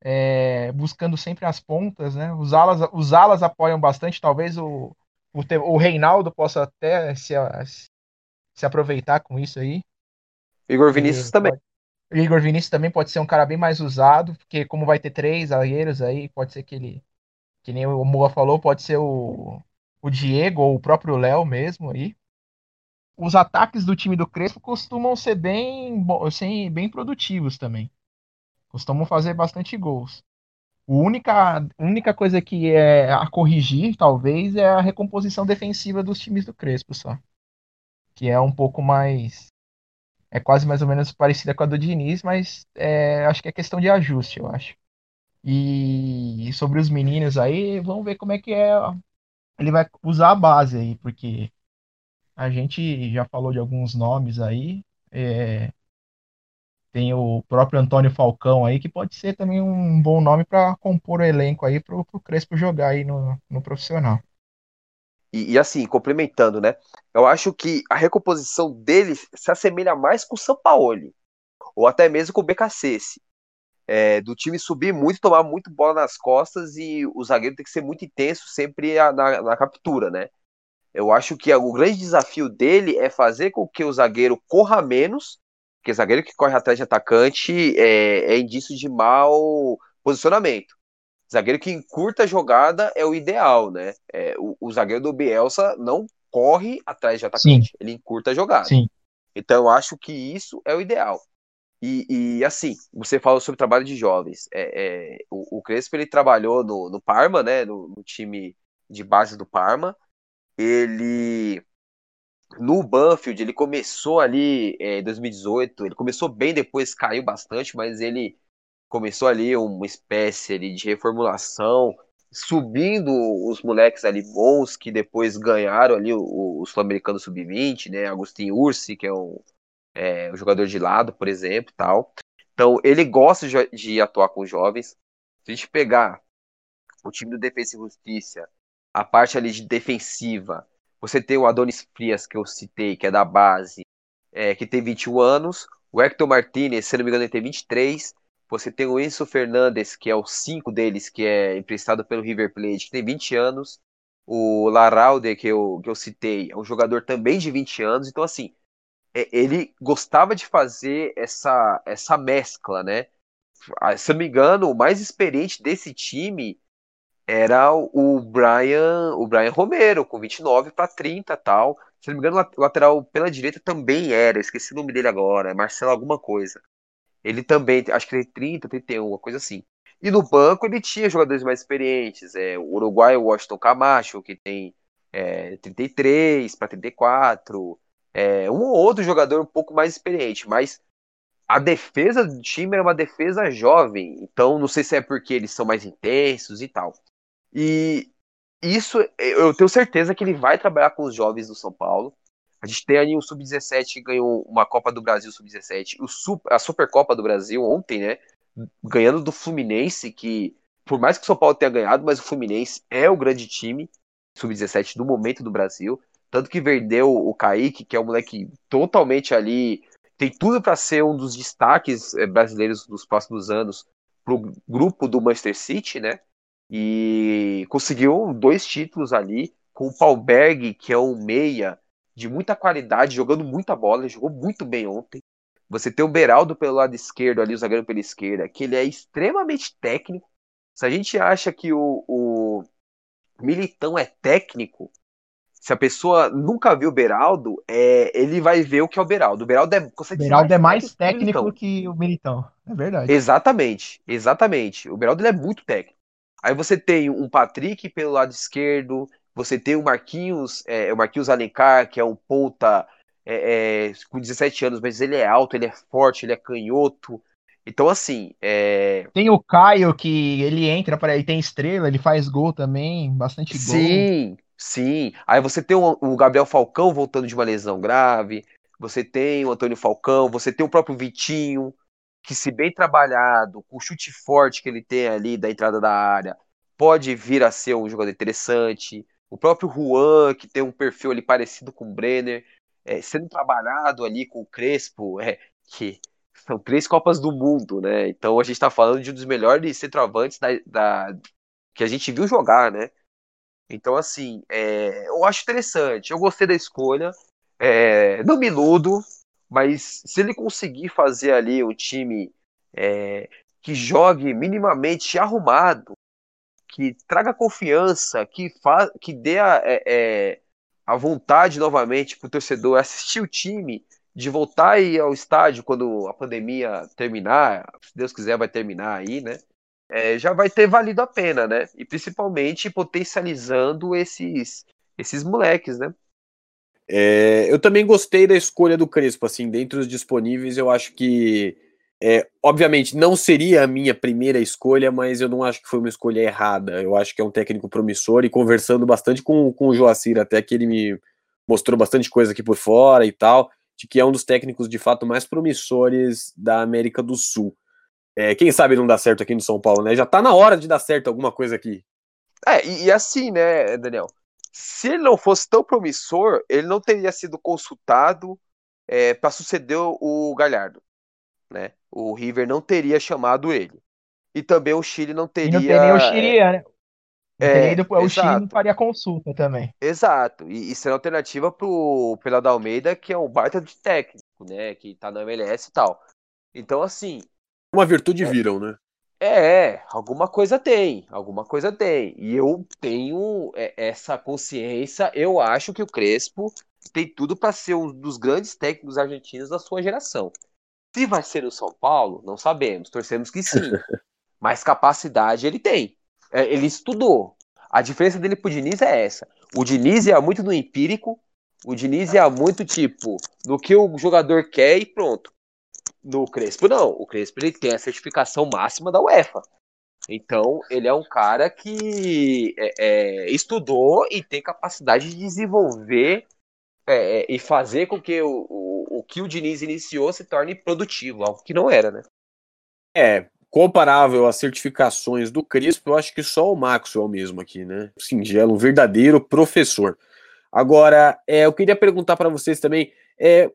é, buscando sempre as pontas, né? Os alas, os alas apoiam bastante, talvez o, o, o Reinaldo possa até se, se aproveitar com isso aí. Igor Vinícius também. Pode, Igor Vinícius também pode ser um cara bem mais usado, porque como vai ter três zagueiros aí, pode ser que ele, que nem o Moa falou, pode ser o, o Diego ou o próprio Léo mesmo aí os ataques do time do Crespo costumam ser bem, assim, bem produtivos também. Costumam fazer bastante gols. A única, única coisa que é a corrigir, talvez, é a recomposição defensiva dos times do Crespo só. Que é um pouco mais. É quase mais ou menos parecida com a do Diniz, mas é, acho que é questão de ajuste, eu acho. E sobre os meninos aí, vamos ver como é que é. Ele vai usar a base aí, porque a gente já falou de alguns nomes aí. É, tem o próprio Antônio Falcão aí, que pode ser também um bom nome para compor o elenco aí para o Crespo jogar aí no, no profissional. E, e, assim, complementando, né? Eu acho que a recomposição dele se assemelha mais com o Sampaoli. ou até mesmo com o BKC. É, do time subir muito, tomar muito bola nas costas e o zagueiro tem que ser muito intenso sempre na, na captura, né? Eu acho que o grande desafio dele é fazer com que o zagueiro corra menos, porque zagueiro que corre atrás de atacante é, é indício de mau posicionamento. Zagueiro que encurta a jogada é o ideal, né? É, o, o, zagueiro do Bielsa não corre atrás de atacante, Sim. ele encurta a jogada. Sim. Então eu acho que isso é o ideal. E, e, assim, você falou sobre o trabalho de jovens. É, é, o, o, Crespo ele trabalhou no, no Parma, né? No, no, time de base do Parma. Ele no Banfield ele começou ali é, em 2018. Ele começou bem, depois caiu bastante, mas ele começou ali uma espécie ali de reformulação, subindo os moleques ali bons que depois ganharam ali o, o Sul-Americano Sub-20, né? Agostinho Ursi, que é um é, um jogador de lado, por exemplo, tal. Então, ele gosta de, atuar com jovens. Se a gente pegar o time do Defesa e Justiça, a parte ali de defensiva, você tem o Adonis Frias, que eu citei, que é da base, é, que tem 21 anos. O Hector Martinez, se não me engano, ele tem 23. Você tem o Enzo Fernandes, que é o 5 deles, que é emprestado pelo River Plate, que tem 20 anos. O Laralde, que eu, que eu citei, é um jogador também de 20 anos. Então, assim, é, ele gostava de fazer essa, essa mescla, né? Ah, se não me engano, o mais experiente desse time era o Brian, o Brian Romero, com 29 para 30 tal. Se não me engano, o lateral pela direita também era, esqueci o nome dele agora, Marcelo alguma coisa. Ele também, acho que ele tem 30, 31, uma coisa assim. E no banco ele tinha jogadores mais experientes, é, o Uruguai, o Washington Camacho, que tem é, 33 para 34, é, um ou outro jogador um pouco mais experiente, mas a defesa do time era uma defesa jovem, então não sei se é porque eles são mais intensos e tal. E isso eu tenho certeza que ele vai trabalhar com os jovens do São Paulo. A gente tem ali o Sub-17 que ganhou uma Copa do Brasil Sub-17, a Supercopa do Brasil ontem, né? Ganhando do Fluminense, que por mais que o São Paulo tenha ganhado, mas o Fluminense é o grande time Sub-17 do momento do Brasil. Tanto que vendeu o Kaique, que é um moleque totalmente ali. Tem tudo para ser um dos destaques eh, brasileiros dos próximos anos pro grupo do Manchester City, né? E conseguiu dois títulos ali com o Paulberg, que é um meia de muita qualidade, jogando muita bola, jogou muito bem ontem. Você tem o Beraldo pelo lado esquerdo, ali o zagueiro pela esquerda, que ele é extremamente técnico. Se a gente acha que o, o Militão é técnico, se a pessoa nunca viu o Beraldo, é, ele vai ver o que é o Beraldo. O Beraldo é, consegue Beraldo mais é mais técnico que o Militão. É verdade. Exatamente, exatamente. O Beraldo é muito técnico. Aí você tem um Patrick pelo lado esquerdo, você tem o Marquinhos, é, o Marquinhos Alencar, que é um ponta é, é, com 17 anos, mas ele é alto, ele é forte, ele é canhoto. Então, assim. É... Tem o Caio, que ele entra para ele tem estrela, ele faz gol também, bastante gol. Sim, Sim. Aí você tem o, o Gabriel Falcão voltando de uma lesão grave, você tem o Antônio Falcão, você tem o próprio Vitinho, que se bem trabalhado, com o chute forte que ele tem ali da entrada da área, pode vir a ser um jogador interessante. O próprio Juan, que tem um perfil ali parecido com o Brenner, é, sendo trabalhado ali com o Crespo, é, que são três Copas do Mundo, né? Então a gente está falando de um dos melhores centroavantes da, da, que a gente viu jogar, né? Então, assim, é, eu acho interessante. Eu gostei da escolha. É, não me iludo, mas se ele conseguir fazer ali um time é, que jogue minimamente arrumado, que traga confiança, que, fa que dê a, é, é, a vontade novamente para o torcedor assistir o time, de voltar aí ao estádio quando a pandemia terminar, se Deus quiser vai terminar aí, né? é, já vai ter valido a pena, né? E principalmente potencializando esses, esses moleques, né? É, eu também gostei da escolha do Crespo, assim, dentre os disponíveis, eu acho que, é, obviamente, não seria a minha primeira escolha, mas eu não acho que foi uma escolha errada. Eu acho que é um técnico promissor e conversando bastante com, com o Joacir, até que ele me mostrou bastante coisa aqui por fora e tal, de que é um dos técnicos de fato mais promissores da América do Sul. É, quem sabe não dá certo aqui no São Paulo, né? Já tá na hora de dar certo alguma coisa aqui. É, e, e assim, né, Daniel? Se ele não fosse tão promissor, ele não teria sido consultado é, para suceder o Galhardo. né? O River não teria chamado ele. E também o Chile não teria. E não teria o Chile, é, né? é, Ido, o Chile não exato. faria consulta também. Exato. E isso é uma alternativa pro Pelado Almeida, que é um baita de técnico, né? Que tá no MLS e tal. Então, assim, Uma virtude viram, né? É, alguma coisa tem, alguma coisa tem. E eu tenho é, essa consciência. Eu acho que o Crespo tem tudo para ser um dos grandes técnicos argentinos da sua geração. Se vai ser o São Paulo, não sabemos. Torcemos que sim. *laughs* Mas capacidade ele tem. É, ele estudou. A diferença dele pro Diniz é essa. O Diniz ia muito no empírico. O Diniz ia muito tipo no que o jogador quer e pronto. No Crespo, não. O Crespo ele tem a certificação máxima da UEFA. Então, ele é um cara que é, é, estudou e tem capacidade de desenvolver é, e fazer com que o, o, o que o Diniz iniciou se torne produtivo, algo que não era, né? É, comparável às certificações do Crespo, eu acho que só o Maxwell mesmo aqui, né? Singelo, um verdadeiro professor. Agora, é, eu queria perguntar para vocês também, é,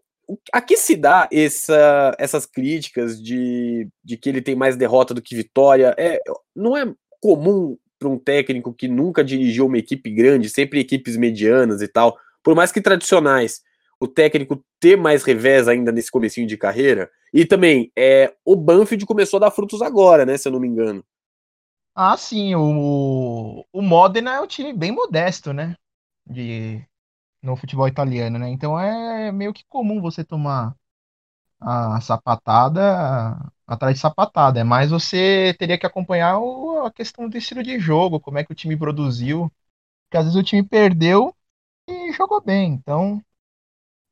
a que se dá essa- essas críticas de, de que ele tem mais derrota do que vitória? É, não é comum para um técnico que nunca dirigiu uma equipe grande, sempre equipes medianas e tal, por mais que tradicionais, o técnico ter mais revés ainda nesse comecinho de carreira? E também, é, o Banfield começou a dar frutos agora, né, se eu não me engano. Ah, sim, o, o Modena é um time bem modesto, né? De, no futebol italiano, né? Então é meio que comum você tomar a sapatada atrás de sapatada. Mais você teria que acompanhar o- a questão do estilo de jogo, como é que o time produziu. Porque às vezes o time perdeu e jogou bem. Então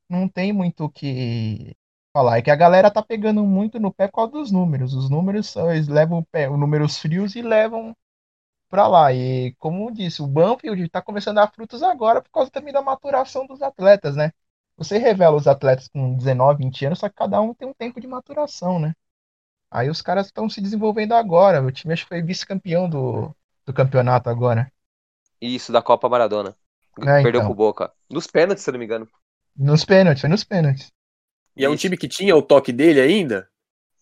não tem muito o que falar. É que a galera tá pegando muito no pé causa dos números. Os números eles levam o pé, os números frios e levam pra lá. E como disse, o Banfield tá começando a dar frutos agora por causa também da maturação dos atletas, né? Você revela os atletas com 19, 20 anos, só que cada um tem um tempo de maturação, né? Aí os caras estão se desenvolvendo agora. O time acho que foi vice-campeão do, do campeonato agora. Isso, da Copa Maradona. É, Perdeu então. pro Boca. Nos pênaltis, se eu não me engano. Nos pênaltis, foi nos pênaltis. E é um time que tinha o toque dele ainda?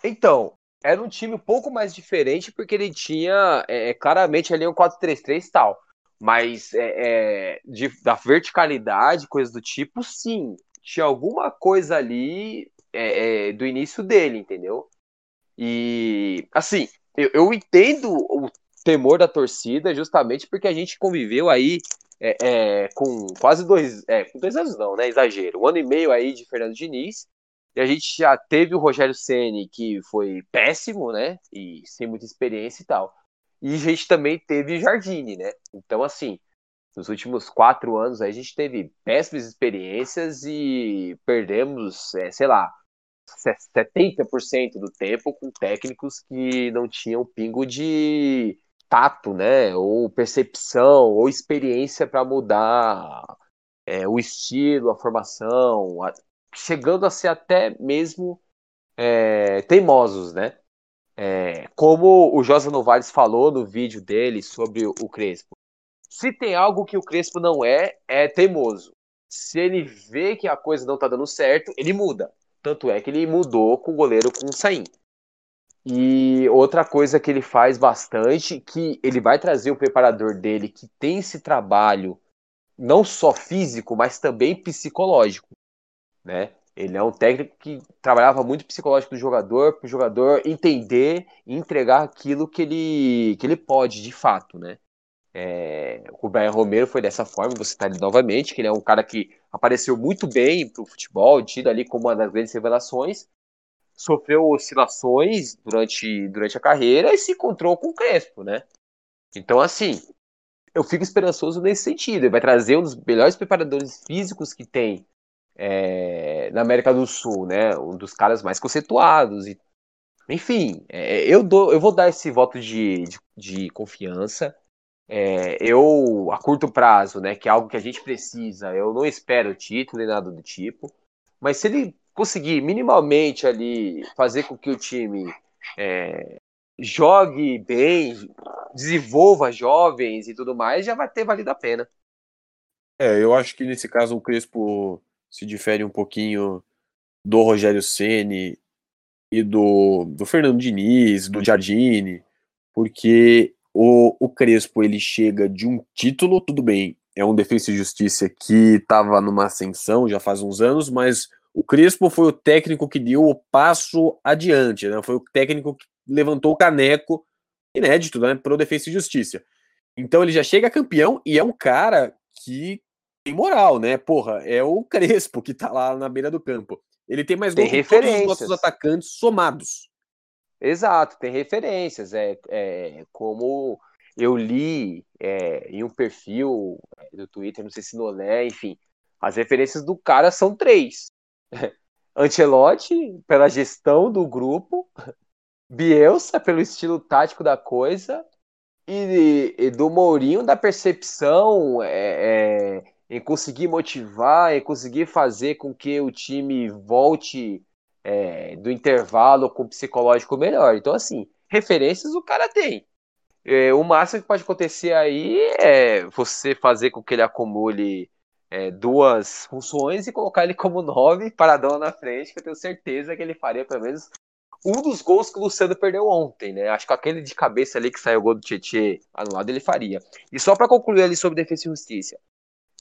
Então, era um time um pouco mais diferente, porque ele tinha é, é, claramente ali um 4-3-3 e tal. Mas é, é, de- da verticalidade, coisas do tipo, sim. Tinha alguma coisa ali é, é, do início dele, entendeu? E, assim, eu, eu entendo o temor da torcida justamente porque a gente conviveu aí é, com quase dois, dois anos não, né? Exagero. Um ano e meio aí de Fernando Diniz. E a gente já teve o Rogério Ceni que foi péssimo, né? E sem muita experiência e tal. E a gente também teve Jardine, né? Então, assim, nos últimos quatro anos a gente teve péssimas experiências e perdemos, é, sei lá, 70% do tempo com técnicos que não tinham pingo de tato, né? Ou percepção, ou experiência para mudar é, o estilo, a formação, a- chegando a ser até mesmo é, teimosos, né? É, como o Josa Novaes falou no vídeo dele sobre o Crespo. Se tem algo que o Crespo não é, é teimoso. Se ele vê que a coisa não tá dando certo, ele muda. Tanto é que ele mudou com o goleiro com o Saim. E outra coisa que ele faz bastante, que ele vai trazer o preparador dele que tem esse trabalho não só físico, mas também psicológico, né? Ele é um técnico que trabalhava muito psicológico do jogador, para o jogador entender e entregar aquilo que ele, que ele pode, de fato, né? É, o Brian Romero foi dessa forma, você está ali novamente, que ele é um cara que apareceu muito bem para o futebol, tido ali como uma das grandes revelações, sofreu oscilações durante, durante a carreira e se encontrou com o Crespo, né? Então, assim, eu fico esperançoso nesse sentido. Ele vai trazer um dos melhores preparadores físicos que tem é, na América do Sul, né? Um dos caras mais conceituados. E, enfim, é, eu, dou, eu vou dar esse voto de, de, de confiança. É, eu, a curto prazo, né? Que é algo que a gente precisa, eu não espero título nem nada do tipo. Mas se ele conseguir minimamente ali fazer com que o time é, jogue bem, desenvolva jovens e tudo mais, já vai ter valido a pena. É, eu acho que nesse caso o Crespo se difere um pouquinho do Rogério Ceni e do, do Fernando Diniz, do Jardine, porque o, o Crespo ele chega de um título, tudo bem, é um defesa e justiça que estava numa ascensão já faz uns anos, mas o Crespo foi o técnico que deu o passo adiante, né? Foi o técnico que levantou o caneco inédito, né, para o Defesa e Justiça. Então ele já chega campeão e é um cara que tem moral, né? Porra, é o Crespo que tá lá na beira do campo. Ele tem mais tem gols que todos os nossos atacantes somados. Exato, tem referências. É, é como eu li é, em um perfil é, do Twitter, não sei se no Olé, enfim, as referências do cara são três. *laughs* Ancelotti, pela gestão do grupo, *laughs* Bielsa, pelo estilo tático da coisa, e, e do Mourinho, da percepção é, é, em conseguir motivar, em conseguir fazer com que o time volte é, do intervalo com o psicológico melhor. Então, assim, referências o cara tem. É, o máximo que pode acontecer aí é você fazer com que ele acumule é, duas funções e colocar ele como nove, paradão na frente, que eu tenho certeza que ele faria pelo menos um dos gols que o Luciano perdeu ontem, né? Acho que aquele de cabeça ali que saiu o gol do Tietchan anulado, ele faria. E só para concluir ali sobre Defesa e Justiça,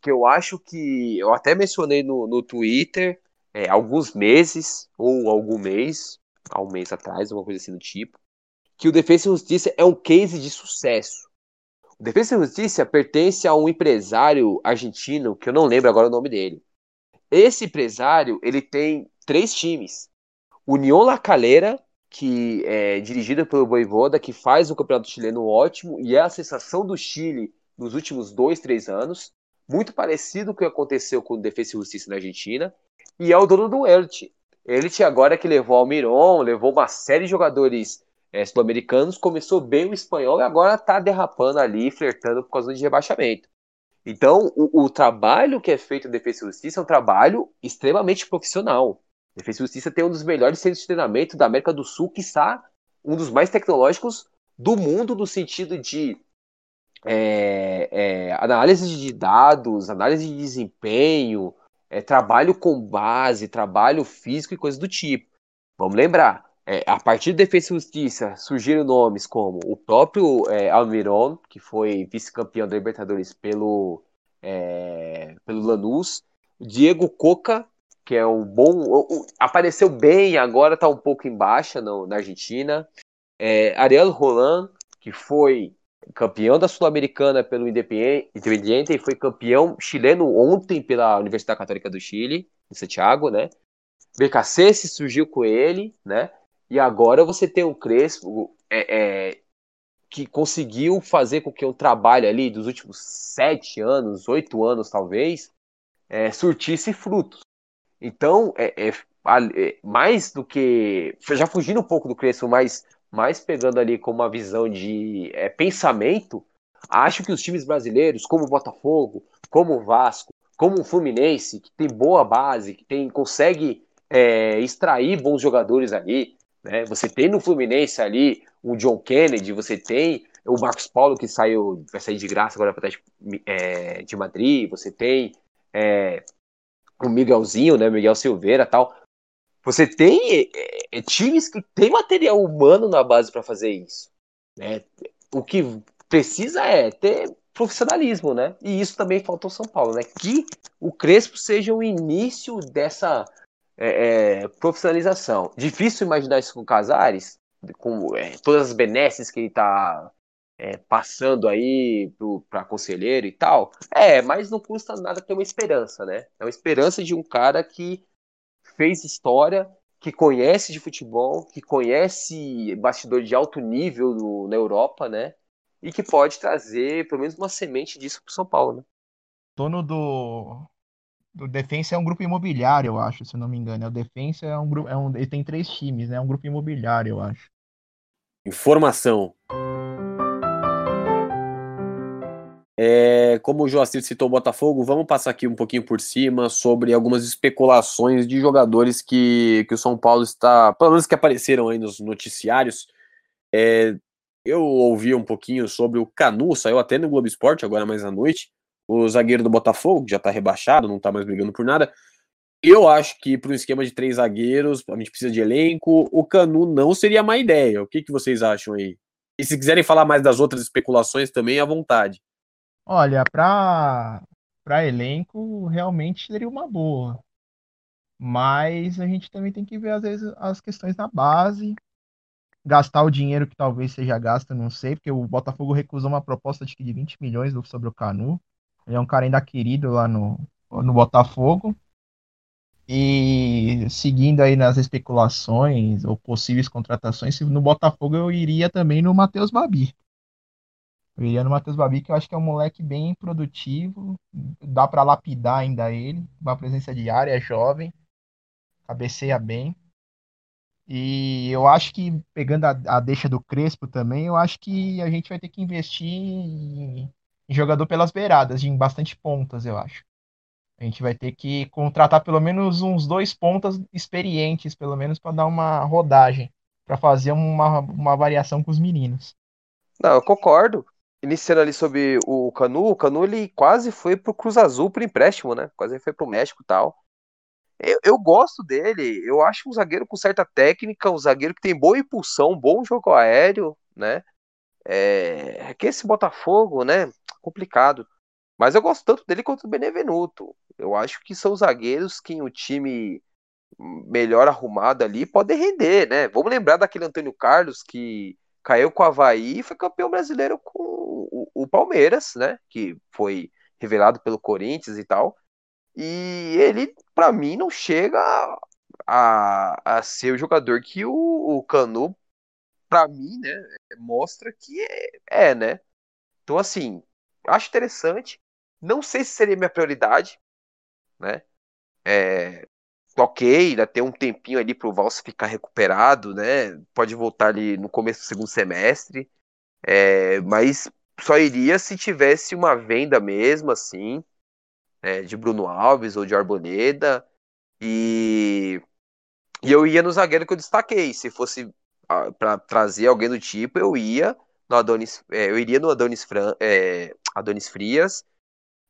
que eu acho que eu até mencionei no, no Twitter é, alguns meses, ou algum mês, há um mês atrás, uma coisa assim do tipo, que o Defesa e Justiça é um case de sucesso. O Defesa e Justiça pertence a um empresário argentino, que eu não lembro agora o nome dele. Esse empresário, ele tem três times. União La Calera, que é dirigida pelo Voivoda, que faz um campeonato chileno ótimo e é a sensação do Chile nos últimos dois, três anos. Muito parecido com o que aconteceu com o Defesa e Justiça na Argentina. E é o dono do Elche. Elche agora que levou Almiron, levou uma série de jogadores é, sul-americanos, começou bem o espanhol e agora está derrapando ali, flertando por causa de rebaixamento. Então, o, o, trabalho que é feito em Defesa e Justiça é um trabalho extremamente profissional. Defesa e Justiça tem um dos melhores centros de treinamento da América do Sul, que está um dos mais tecnológicos do mundo, no sentido de é, é, análise de dados, análise de desempenho, é, trabalho com base, trabalho físico e coisas do tipo. Vamos lembrar, é, a partir do Defesa e Justiça surgiram nomes como o próprio é, Almiron, que foi vice-campeão da Libertadores pelo, é, pelo Lanús, Diego Coca, que é um bom. apareceu bem, agora está um pouco em baixa na Argentina. É, Ariel Roland, que foi campeão da Sul-Americana pelo Independiente e foi campeão chileno ontem pela Universidade Católica do Chile, em Santiago, né? BKC se surgiu com ele, né? E agora você tem o Crespo é, é, que conseguiu fazer com que o trabalho ali dos últimos sete anos, oito anos talvez, é, surtisse frutos. Então, é, é, é, mais do que. Já fugindo um pouco do Crespo, mas mais pegando ali com uma visão de é, pensamento, acho que os times brasileiros, como o Botafogo, como o Vasco, como o Fluminense, que tem boa base, que tem, consegue é, extrair bons jogadores ali, né? Você tem no Fluminense ali o John Kennedy, você tem o Marcos Paulo que saiu, vai sair de graça agora para é, de Madrid, você tem é, o Miguelzinho, né? Miguel Silveira tal. Você tem é, é times que tem material humano na base para fazer isso. Né? O que precisa é ter profissionalismo, né? E isso também faltou São Paulo, né? Que o Crespo seja o início dessa é, é, profissionalização. Difícil imaginar isso com Casares, com é, todas as benesses que ele está é, passando aí para conselheiro e tal. É, mas não custa nada ter uma esperança, né? É uma esperança de um cara que fez história, que conhece de futebol, que conhece bastidor de alto nível no, na Europa, né? E que pode trazer pelo menos uma semente disso para São Paulo, né? Dono do, o Defensa é um grupo imobiliário, eu acho, se não me engano. O Defensa é um grupo, é um, ele tem três times, né? É um grupo imobiliário, eu acho. Informação. É, como o Joacir citou o Botafogo, vamos passar aqui um pouquinho por cima sobre algumas especulações de jogadores que, que o São Paulo está, pelo menos que apareceram aí nos noticiários. É, eu ouvi um pouquinho sobre o Canu, saiu até no Globo Esporte agora mais à noite, o zagueiro do Botafogo, que já tá rebaixado, não tá mais brigando por nada, Eu acho que para um esquema de três zagueiros, a gente precisa de elenco. O Canu não seria má ideia. O que, que vocês acham aí? E se quiserem falar mais das outras especulações também, à vontade. Olha, para para elenco realmente seria uma boa. Mas a gente também tem que ver às vezes as questões na base, gastar o dinheiro que talvez seja gasto, não sei, porque o Botafogo recusou uma proposta de, de 20 milhões sobre o Canu. Ele é um cara ainda querido lá no, no Botafogo. E seguindo aí nas especulações ou possíveis contratações, no Botafogo eu iria também no Matheus Babi. Iria no Matheus Babi, que eu acho que é um moleque bem produtivo, dá para lapidar ainda ele, uma presença diária, é jovem, cabeceia bem. E eu acho que, pegando a, a deixa do Crespo também, eu acho que a gente vai ter que investir em, em jogador pelas beiradas, em bastante pontas, eu acho. A gente vai ter que contratar pelo menos uns dois pontas experientes, pelo menos para dar uma rodagem, para fazer uma, uma variação com os meninos. Não, eu concordo. Iniciando ali sobre o Canu, o Canu ele quase foi pro Cruz Azul por empréstimo, né? Quase foi pro México e tal. Eu, eu, gosto dele, eu acho um zagueiro com certa técnica, um zagueiro que tem boa impulsão, bom jogo aéreo, né? É, é que esse Botafogo, né? Complicado. Mas eu gosto tanto dele quanto do Benevenuto. Eu acho que são zagueiros que o time melhor arrumado ali pode render, né? Vamos lembrar daquele Antônio Carlos que caiu com o Havaí e foi campeão brasileiro com o, Palmeiras, né? Que foi revelado pelo Corinthians e tal. E ele, para mim, não chega a, a ser o jogador que o, o Canu, para mim, né, mostra que é, é, né? Então, assim, acho interessante. Não sei se seria minha prioridade, né? É, ok, ainda tem um tempinho ali pro Valsa ficar recuperado, né? Pode voltar ali no começo do segundo semestre. É, mas só iria se tivesse uma venda mesmo, assim, né, de Bruno Alves ou de Arboleda. E, e eu ia no zagueiro que eu destaquei. Se fosse ah, para trazer alguém do tipo, eu ia no Adonis, é, eu iria no Adonis, Fran, é, Adonis Frias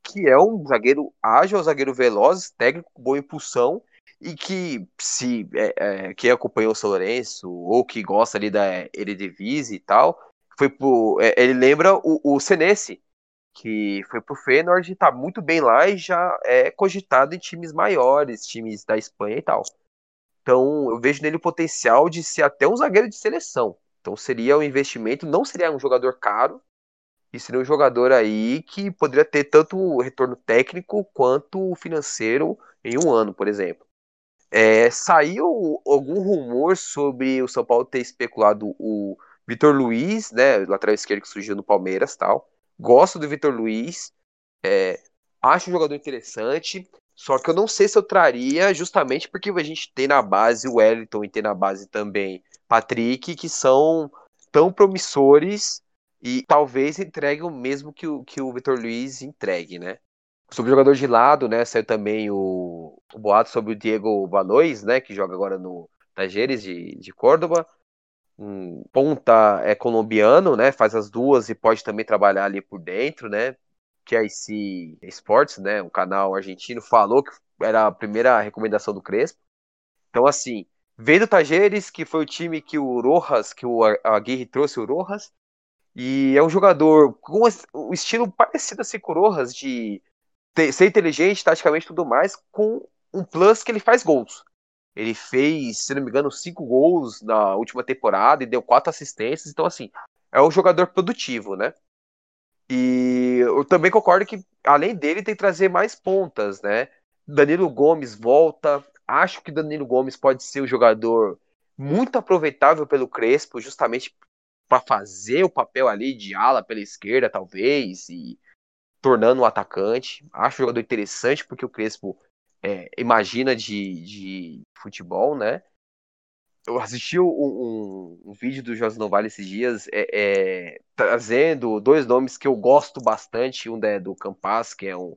que é um zagueiro ágil, um zagueiro veloz, técnico, boa impulsão, e que se é, é, quem acompanhou o São Lourenço, ou que gosta ali da Eredivisie e tal, foi pro, é, ele lembra o, o Senesi, que foi pro Feyenoord, tá muito bem lá e já é cogitado em times maiores, times da Espanha e tal. Então, eu vejo nele o potencial de ser até um zagueiro de seleção. Então, seria um investimento, não seria um jogador caro, e seria um jogador aí que poderia ter tanto retorno técnico quanto financeiro em um ano, por exemplo. É, saiu algum rumor sobre o São Paulo ter especulado o Vitor Luiz, né, lateral esquerdo que surgiu no Palmeiras tal. Gosto do Vitor Luiz, é, acho um jogador interessante, só que eu não sei se eu traria justamente porque a gente tem na base o Wellington e tem na base também Patrick, que são tão promissores e talvez entregue o mesmo que o, que o Vitor Luiz entregue, né? Sobre o jogador de lado, né? Saiu também o, o boato sobre o Diego Valois, né? Que joga agora no Tajeres de, de Córdoba. Ponta é colombiano, né? Faz as duas e pode também trabalhar ali por dentro, né? Que é esse Sports, né? Um canal argentino falou que era a primeira recomendação do Crespo. Então, assim, veio do Tajeres, que foi o time que o Rojas, que o Aguirre trouxe o Rojas, e é um jogador com um estilo parecido assim com o Rojas, de ser inteligente, taticamente tudo mais, com um plus que ele faz gols. Ele fez, se não me engano, cinco gols na última temporada e deu quatro assistências. Então, assim, é um jogador produtivo, né? E eu também concordo que, além dele, tem que trazer mais pontas, né? Danilo Gomes volta. Acho que Danilo Gomes pode ser um jogador muito aproveitável pelo Crespo, justamente para fazer o papel ali de ala pela esquerda, talvez, e tornando um atacante. Acho um jogador interessante porque o Crespo é, imagina de, de futebol, né? Eu assisti um, um, um vídeo do José Novale esses dias é, é, trazendo dois nomes que eu gosto bastante. Um é do Campas, que é um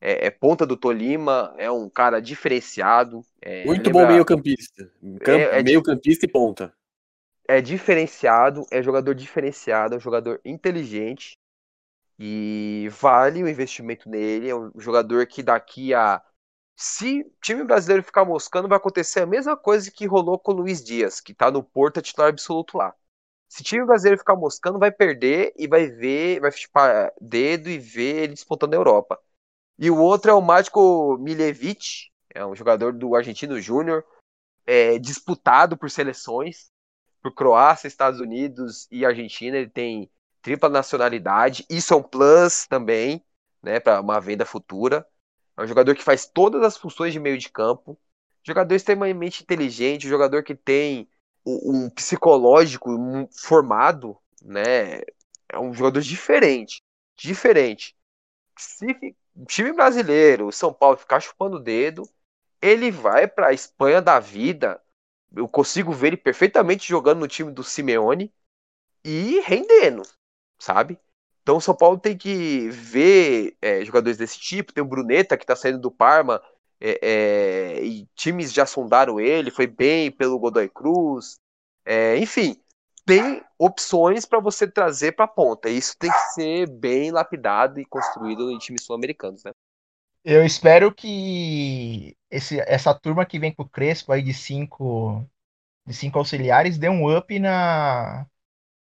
é, é, ponta do Tolima, é um cara diferenciado. É, Muito lembra... bom meio campista. Camp... É, é meio campista e ponta é diferenciado, é jogador diferenciado, é um jogador inteligente e vale o investimento nele. É um jogador que daqui a Se time brasileiro ficar moscando, vai acontecer a mesma coisa que rolou com o Luiz Dias, que tá no Porto é titular absoluto lá. Se time brasileiro ficar moscando, vai perder e vai ver, vai chupar dedo e ver ele disputando na Europa. E o outro é o Mágico Miljevic, é um jogador do Argentino Júnior, é, disputado por seleções, por Croácia, Estados Unidos e Argentina. Ele tem tripla nacionalidade, isso é um plus também, né, para uma venda futura. É um jogador que faz todas as funções de meio de campo, jogador extremamente inteligente, jogador que tem um psicológico formado, né? É um jogador diferente, diferente. Se o time brasileiro, o São Paulo ficar chupando o dedo, ele vai para a Espanha da vida. Eu consigo ver ele perfeitamente jogando no time do Simeone e rendendo, sabe? Então o São Paulo tem que ver é, jogadores desse tipo. Tem o Bruneta que está saindo do Parma é, é, e times já sondaram ele. Foi bem pelo Godoy Cruz. É, enfim, tem opções para você trazer para a ponta. Isso tem que ser bem lapidado e construído em times sul-americanos, né? Eu espero que esse, essa turma que vem com o Crespo aí de cinco, de cinco auxiliares dê um up na,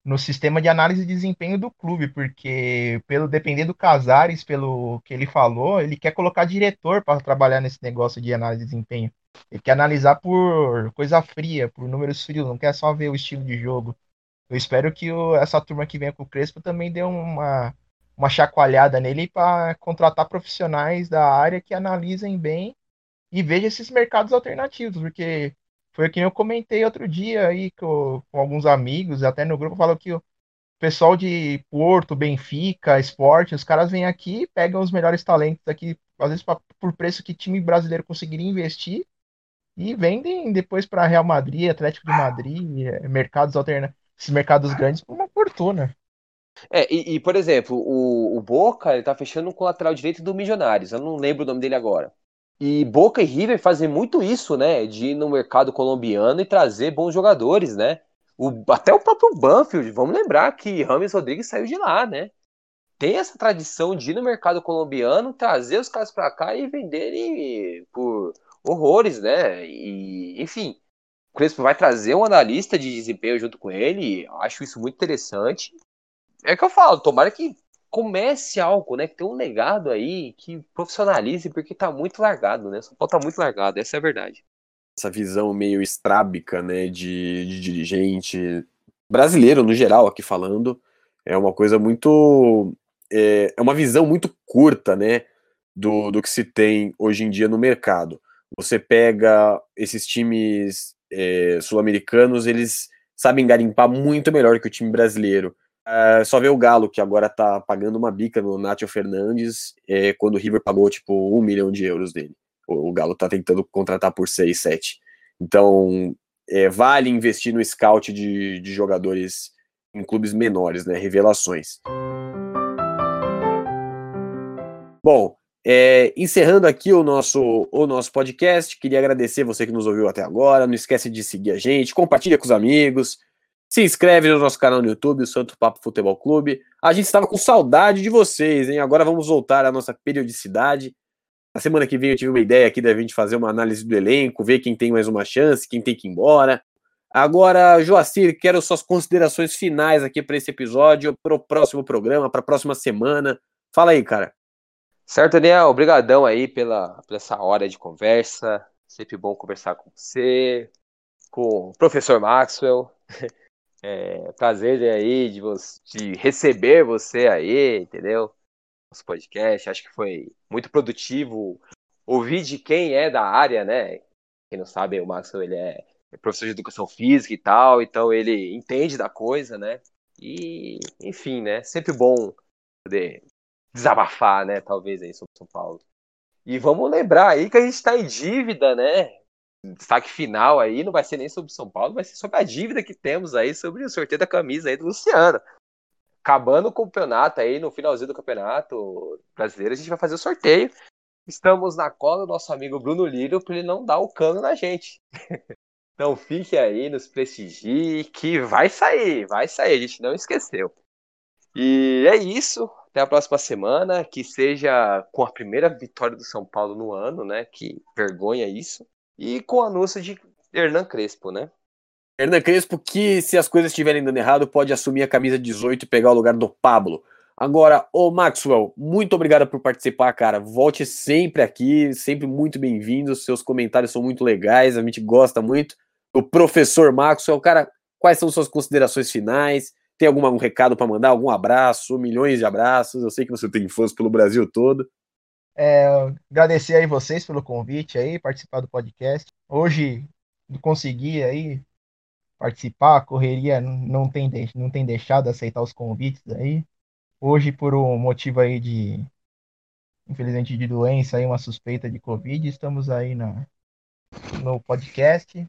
no sistema de análise de desempenho do clube, porque pelo depender do Casares, pelo que ele falou, ele quer colocar diretor para trabalhar nesse negócio de análise de desempenho. Ele quer analisar por coisa fria, por números frios, não quer só ver o estilo de jogo. Eu espero que o, essa turma que vem com o Crespo também dê uma, uma chacoalhada nele para contratar profissionais da área que analisem bem e vejam esses mercados alternativos, porque foi que eu comentei outro dia aí com, com alguns amigos, até no grupo, falou que o pessoal de Porto, Benfica, Esporte, os caras vêm aqui, pegam os melhores talentos aqui, às vezes pra, por preço que time brasileiro conseguiria investir, e vendem depois para Real Madrid, Atlético de Madrid, é, mercados alternativos, esses mercados grandes por uma fortuna. É, e, e, por exemplo, o, o Boca ele tá fechando com o lateral direito do Milionários. Eu não lembro o nome dele agora. E Boca e River fazem muito isso, né? De ir no mercado colombiano e trazer bons jogadores, né? O, até o próprio Banfield, vamos lembrar que Rames Rodrigues saiu de lá, né? Tem essa tradição de ir no mercado colombiano, trazer os caras para cá e venderem por horrores, né? E, enfim, o Crespo vai trazer um analista de desempenho junto com ele. Acho isso muito interessante. É que eu falo, tomara que comece algo, né? Que tem um legado aí que profissionalize, porque tá muito largado, né? São Paulo tá muito largado, essa é a verdade. Essa visão meio estrábica, né, de, de dirigente brasileiro no geral, aqui falando, é uma coisa muito. É, é uma visão muito curta, né, do, do que se tem hoje em dia no mercado. Você pega esses times é, sul-americanos, eles sabem garimpar muito melhor que o time brasileiro. É, só ver o Galo, que agora tá pagando uma bica no Nátio Fernandes, é, quando o River pagou, tipo, um milhão de euros dele. O, o Galo tá tentando contratar por 6, 7. Então, é, vale investir no scout de, de jogadores em clubes menores, né? Revelações. Bom, é, encerrando aqui o nosso, o nosso podcast, queria agradecer você que nos ouviu até agora. Não esquece de seguir a gente, compartilha com os amigos, se inscreve no nosso canal no YouTube, o Santo Papo Futebol Clube. A gente estava com saudade de vocês, hein? Agora vamos voltar à nossa periodicidade. Na semana que vem eu tive uma ideia aqui da gente fazer uma análise do elenco, ver quem tem mais uma chance, quem tem que ir embora. Agora, Joacir, quero suas considerações finais aqui para esse episódio, para o próximo programa, para a próxima semana. Fala aí, cara. Certo, Daniel. Obrigadão aí pela, pela essa hora de conversa. Sempre bom conversar com você, com o professor Maxwell. *laughs* É, prazer aí de, você, de receber você aí, entendeu? Nosso podcast, acho que foi muito produtivo. Ouvir de quem é da área, né? Quem não sabe, o Maxwell ele é professor de educação física e tal, então ele entende da coisa, né? E, enfim, né? Sempre bom poder desabafar, né? Talvez aí sobre São Paulo. E vamos lembrar aí que a gente está em dívida, né? Destaque final aí não vai ser nem sobre São Paulo, vai ser sobre a dívida que temos aí sobre o sorteio da camisa aí do Luciano. Acabando o campeonato aí, no finalzinho do campeonato brasileiro, a gente vai fazer o sorteio. Estamos na cola do nosso amigo Bruno Lírio para ele não dar o cano na gente. *laughs* então fique aí, nos prestigie, que vai sair, vai sair, a gente não esqueceu. E é isso. Até a próxima semana, que seja com a primeira vitória do São Paulo no ano, né? Que vergonha isso. E com o anúncio de Hernan Crespo, né? Hernan Crespo, que se as coisas estiverem dando errado, pode assumir a camisa 18 e pegar o lugar do Pablo. Agora, ô Maxwell, muito obrigado por participar, cara. Volte sempre aqui, sempre muito bem-vindo. Seus comentários são muito legais, a gente gosta muito. O professor Maxwell, cara, quais são suas considerações finais? Tem algum recado para mandar? Algum abraço? Milhões de abraços. Eu sei que você tem fãs pelo Brasil todo. É, agradecer aí vocês pelo convite aí, participar do podcast. Hoje consegui aí participar, a correria não tem, não tem deixado de aceitar os convites aí. Hoje, por um motivo aí de, infelizmente, de doença, aí, uma suspeita de Covid, estamos aí na, no podcast.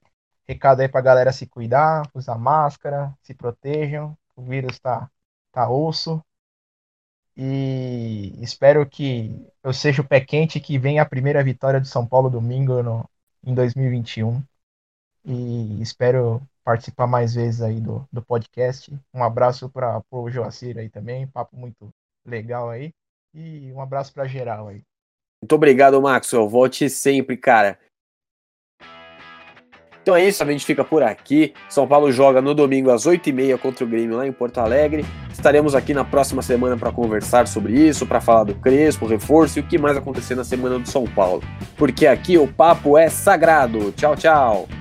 Recado aí pra galera se cuidar, usar máscara, se protejam. O vírus tá, tá osso. E espero que eu seja o pé quente que venha a primeira vitória do São Paulo domingo no, em 2021. E espero participar mais vezes aí do, do podcast. Um abraço para o Joacir aí também, papo muito legal aí. E um abraço para geral aí. Muito obrigado, Maxwell. Volte sempre, cara. Então é isso, a gente fica por aqui. São Paulo joga no domingo às 8h30 contra o Grêmio lá em Porto Alegre. Estaremos aqui na próxima semana para conversar sobre isso, para falar do Crespo, reforço e o que mais acontecer na semana do São Paulo. Porque aqui o papo é sagrado. Tchau, tchau.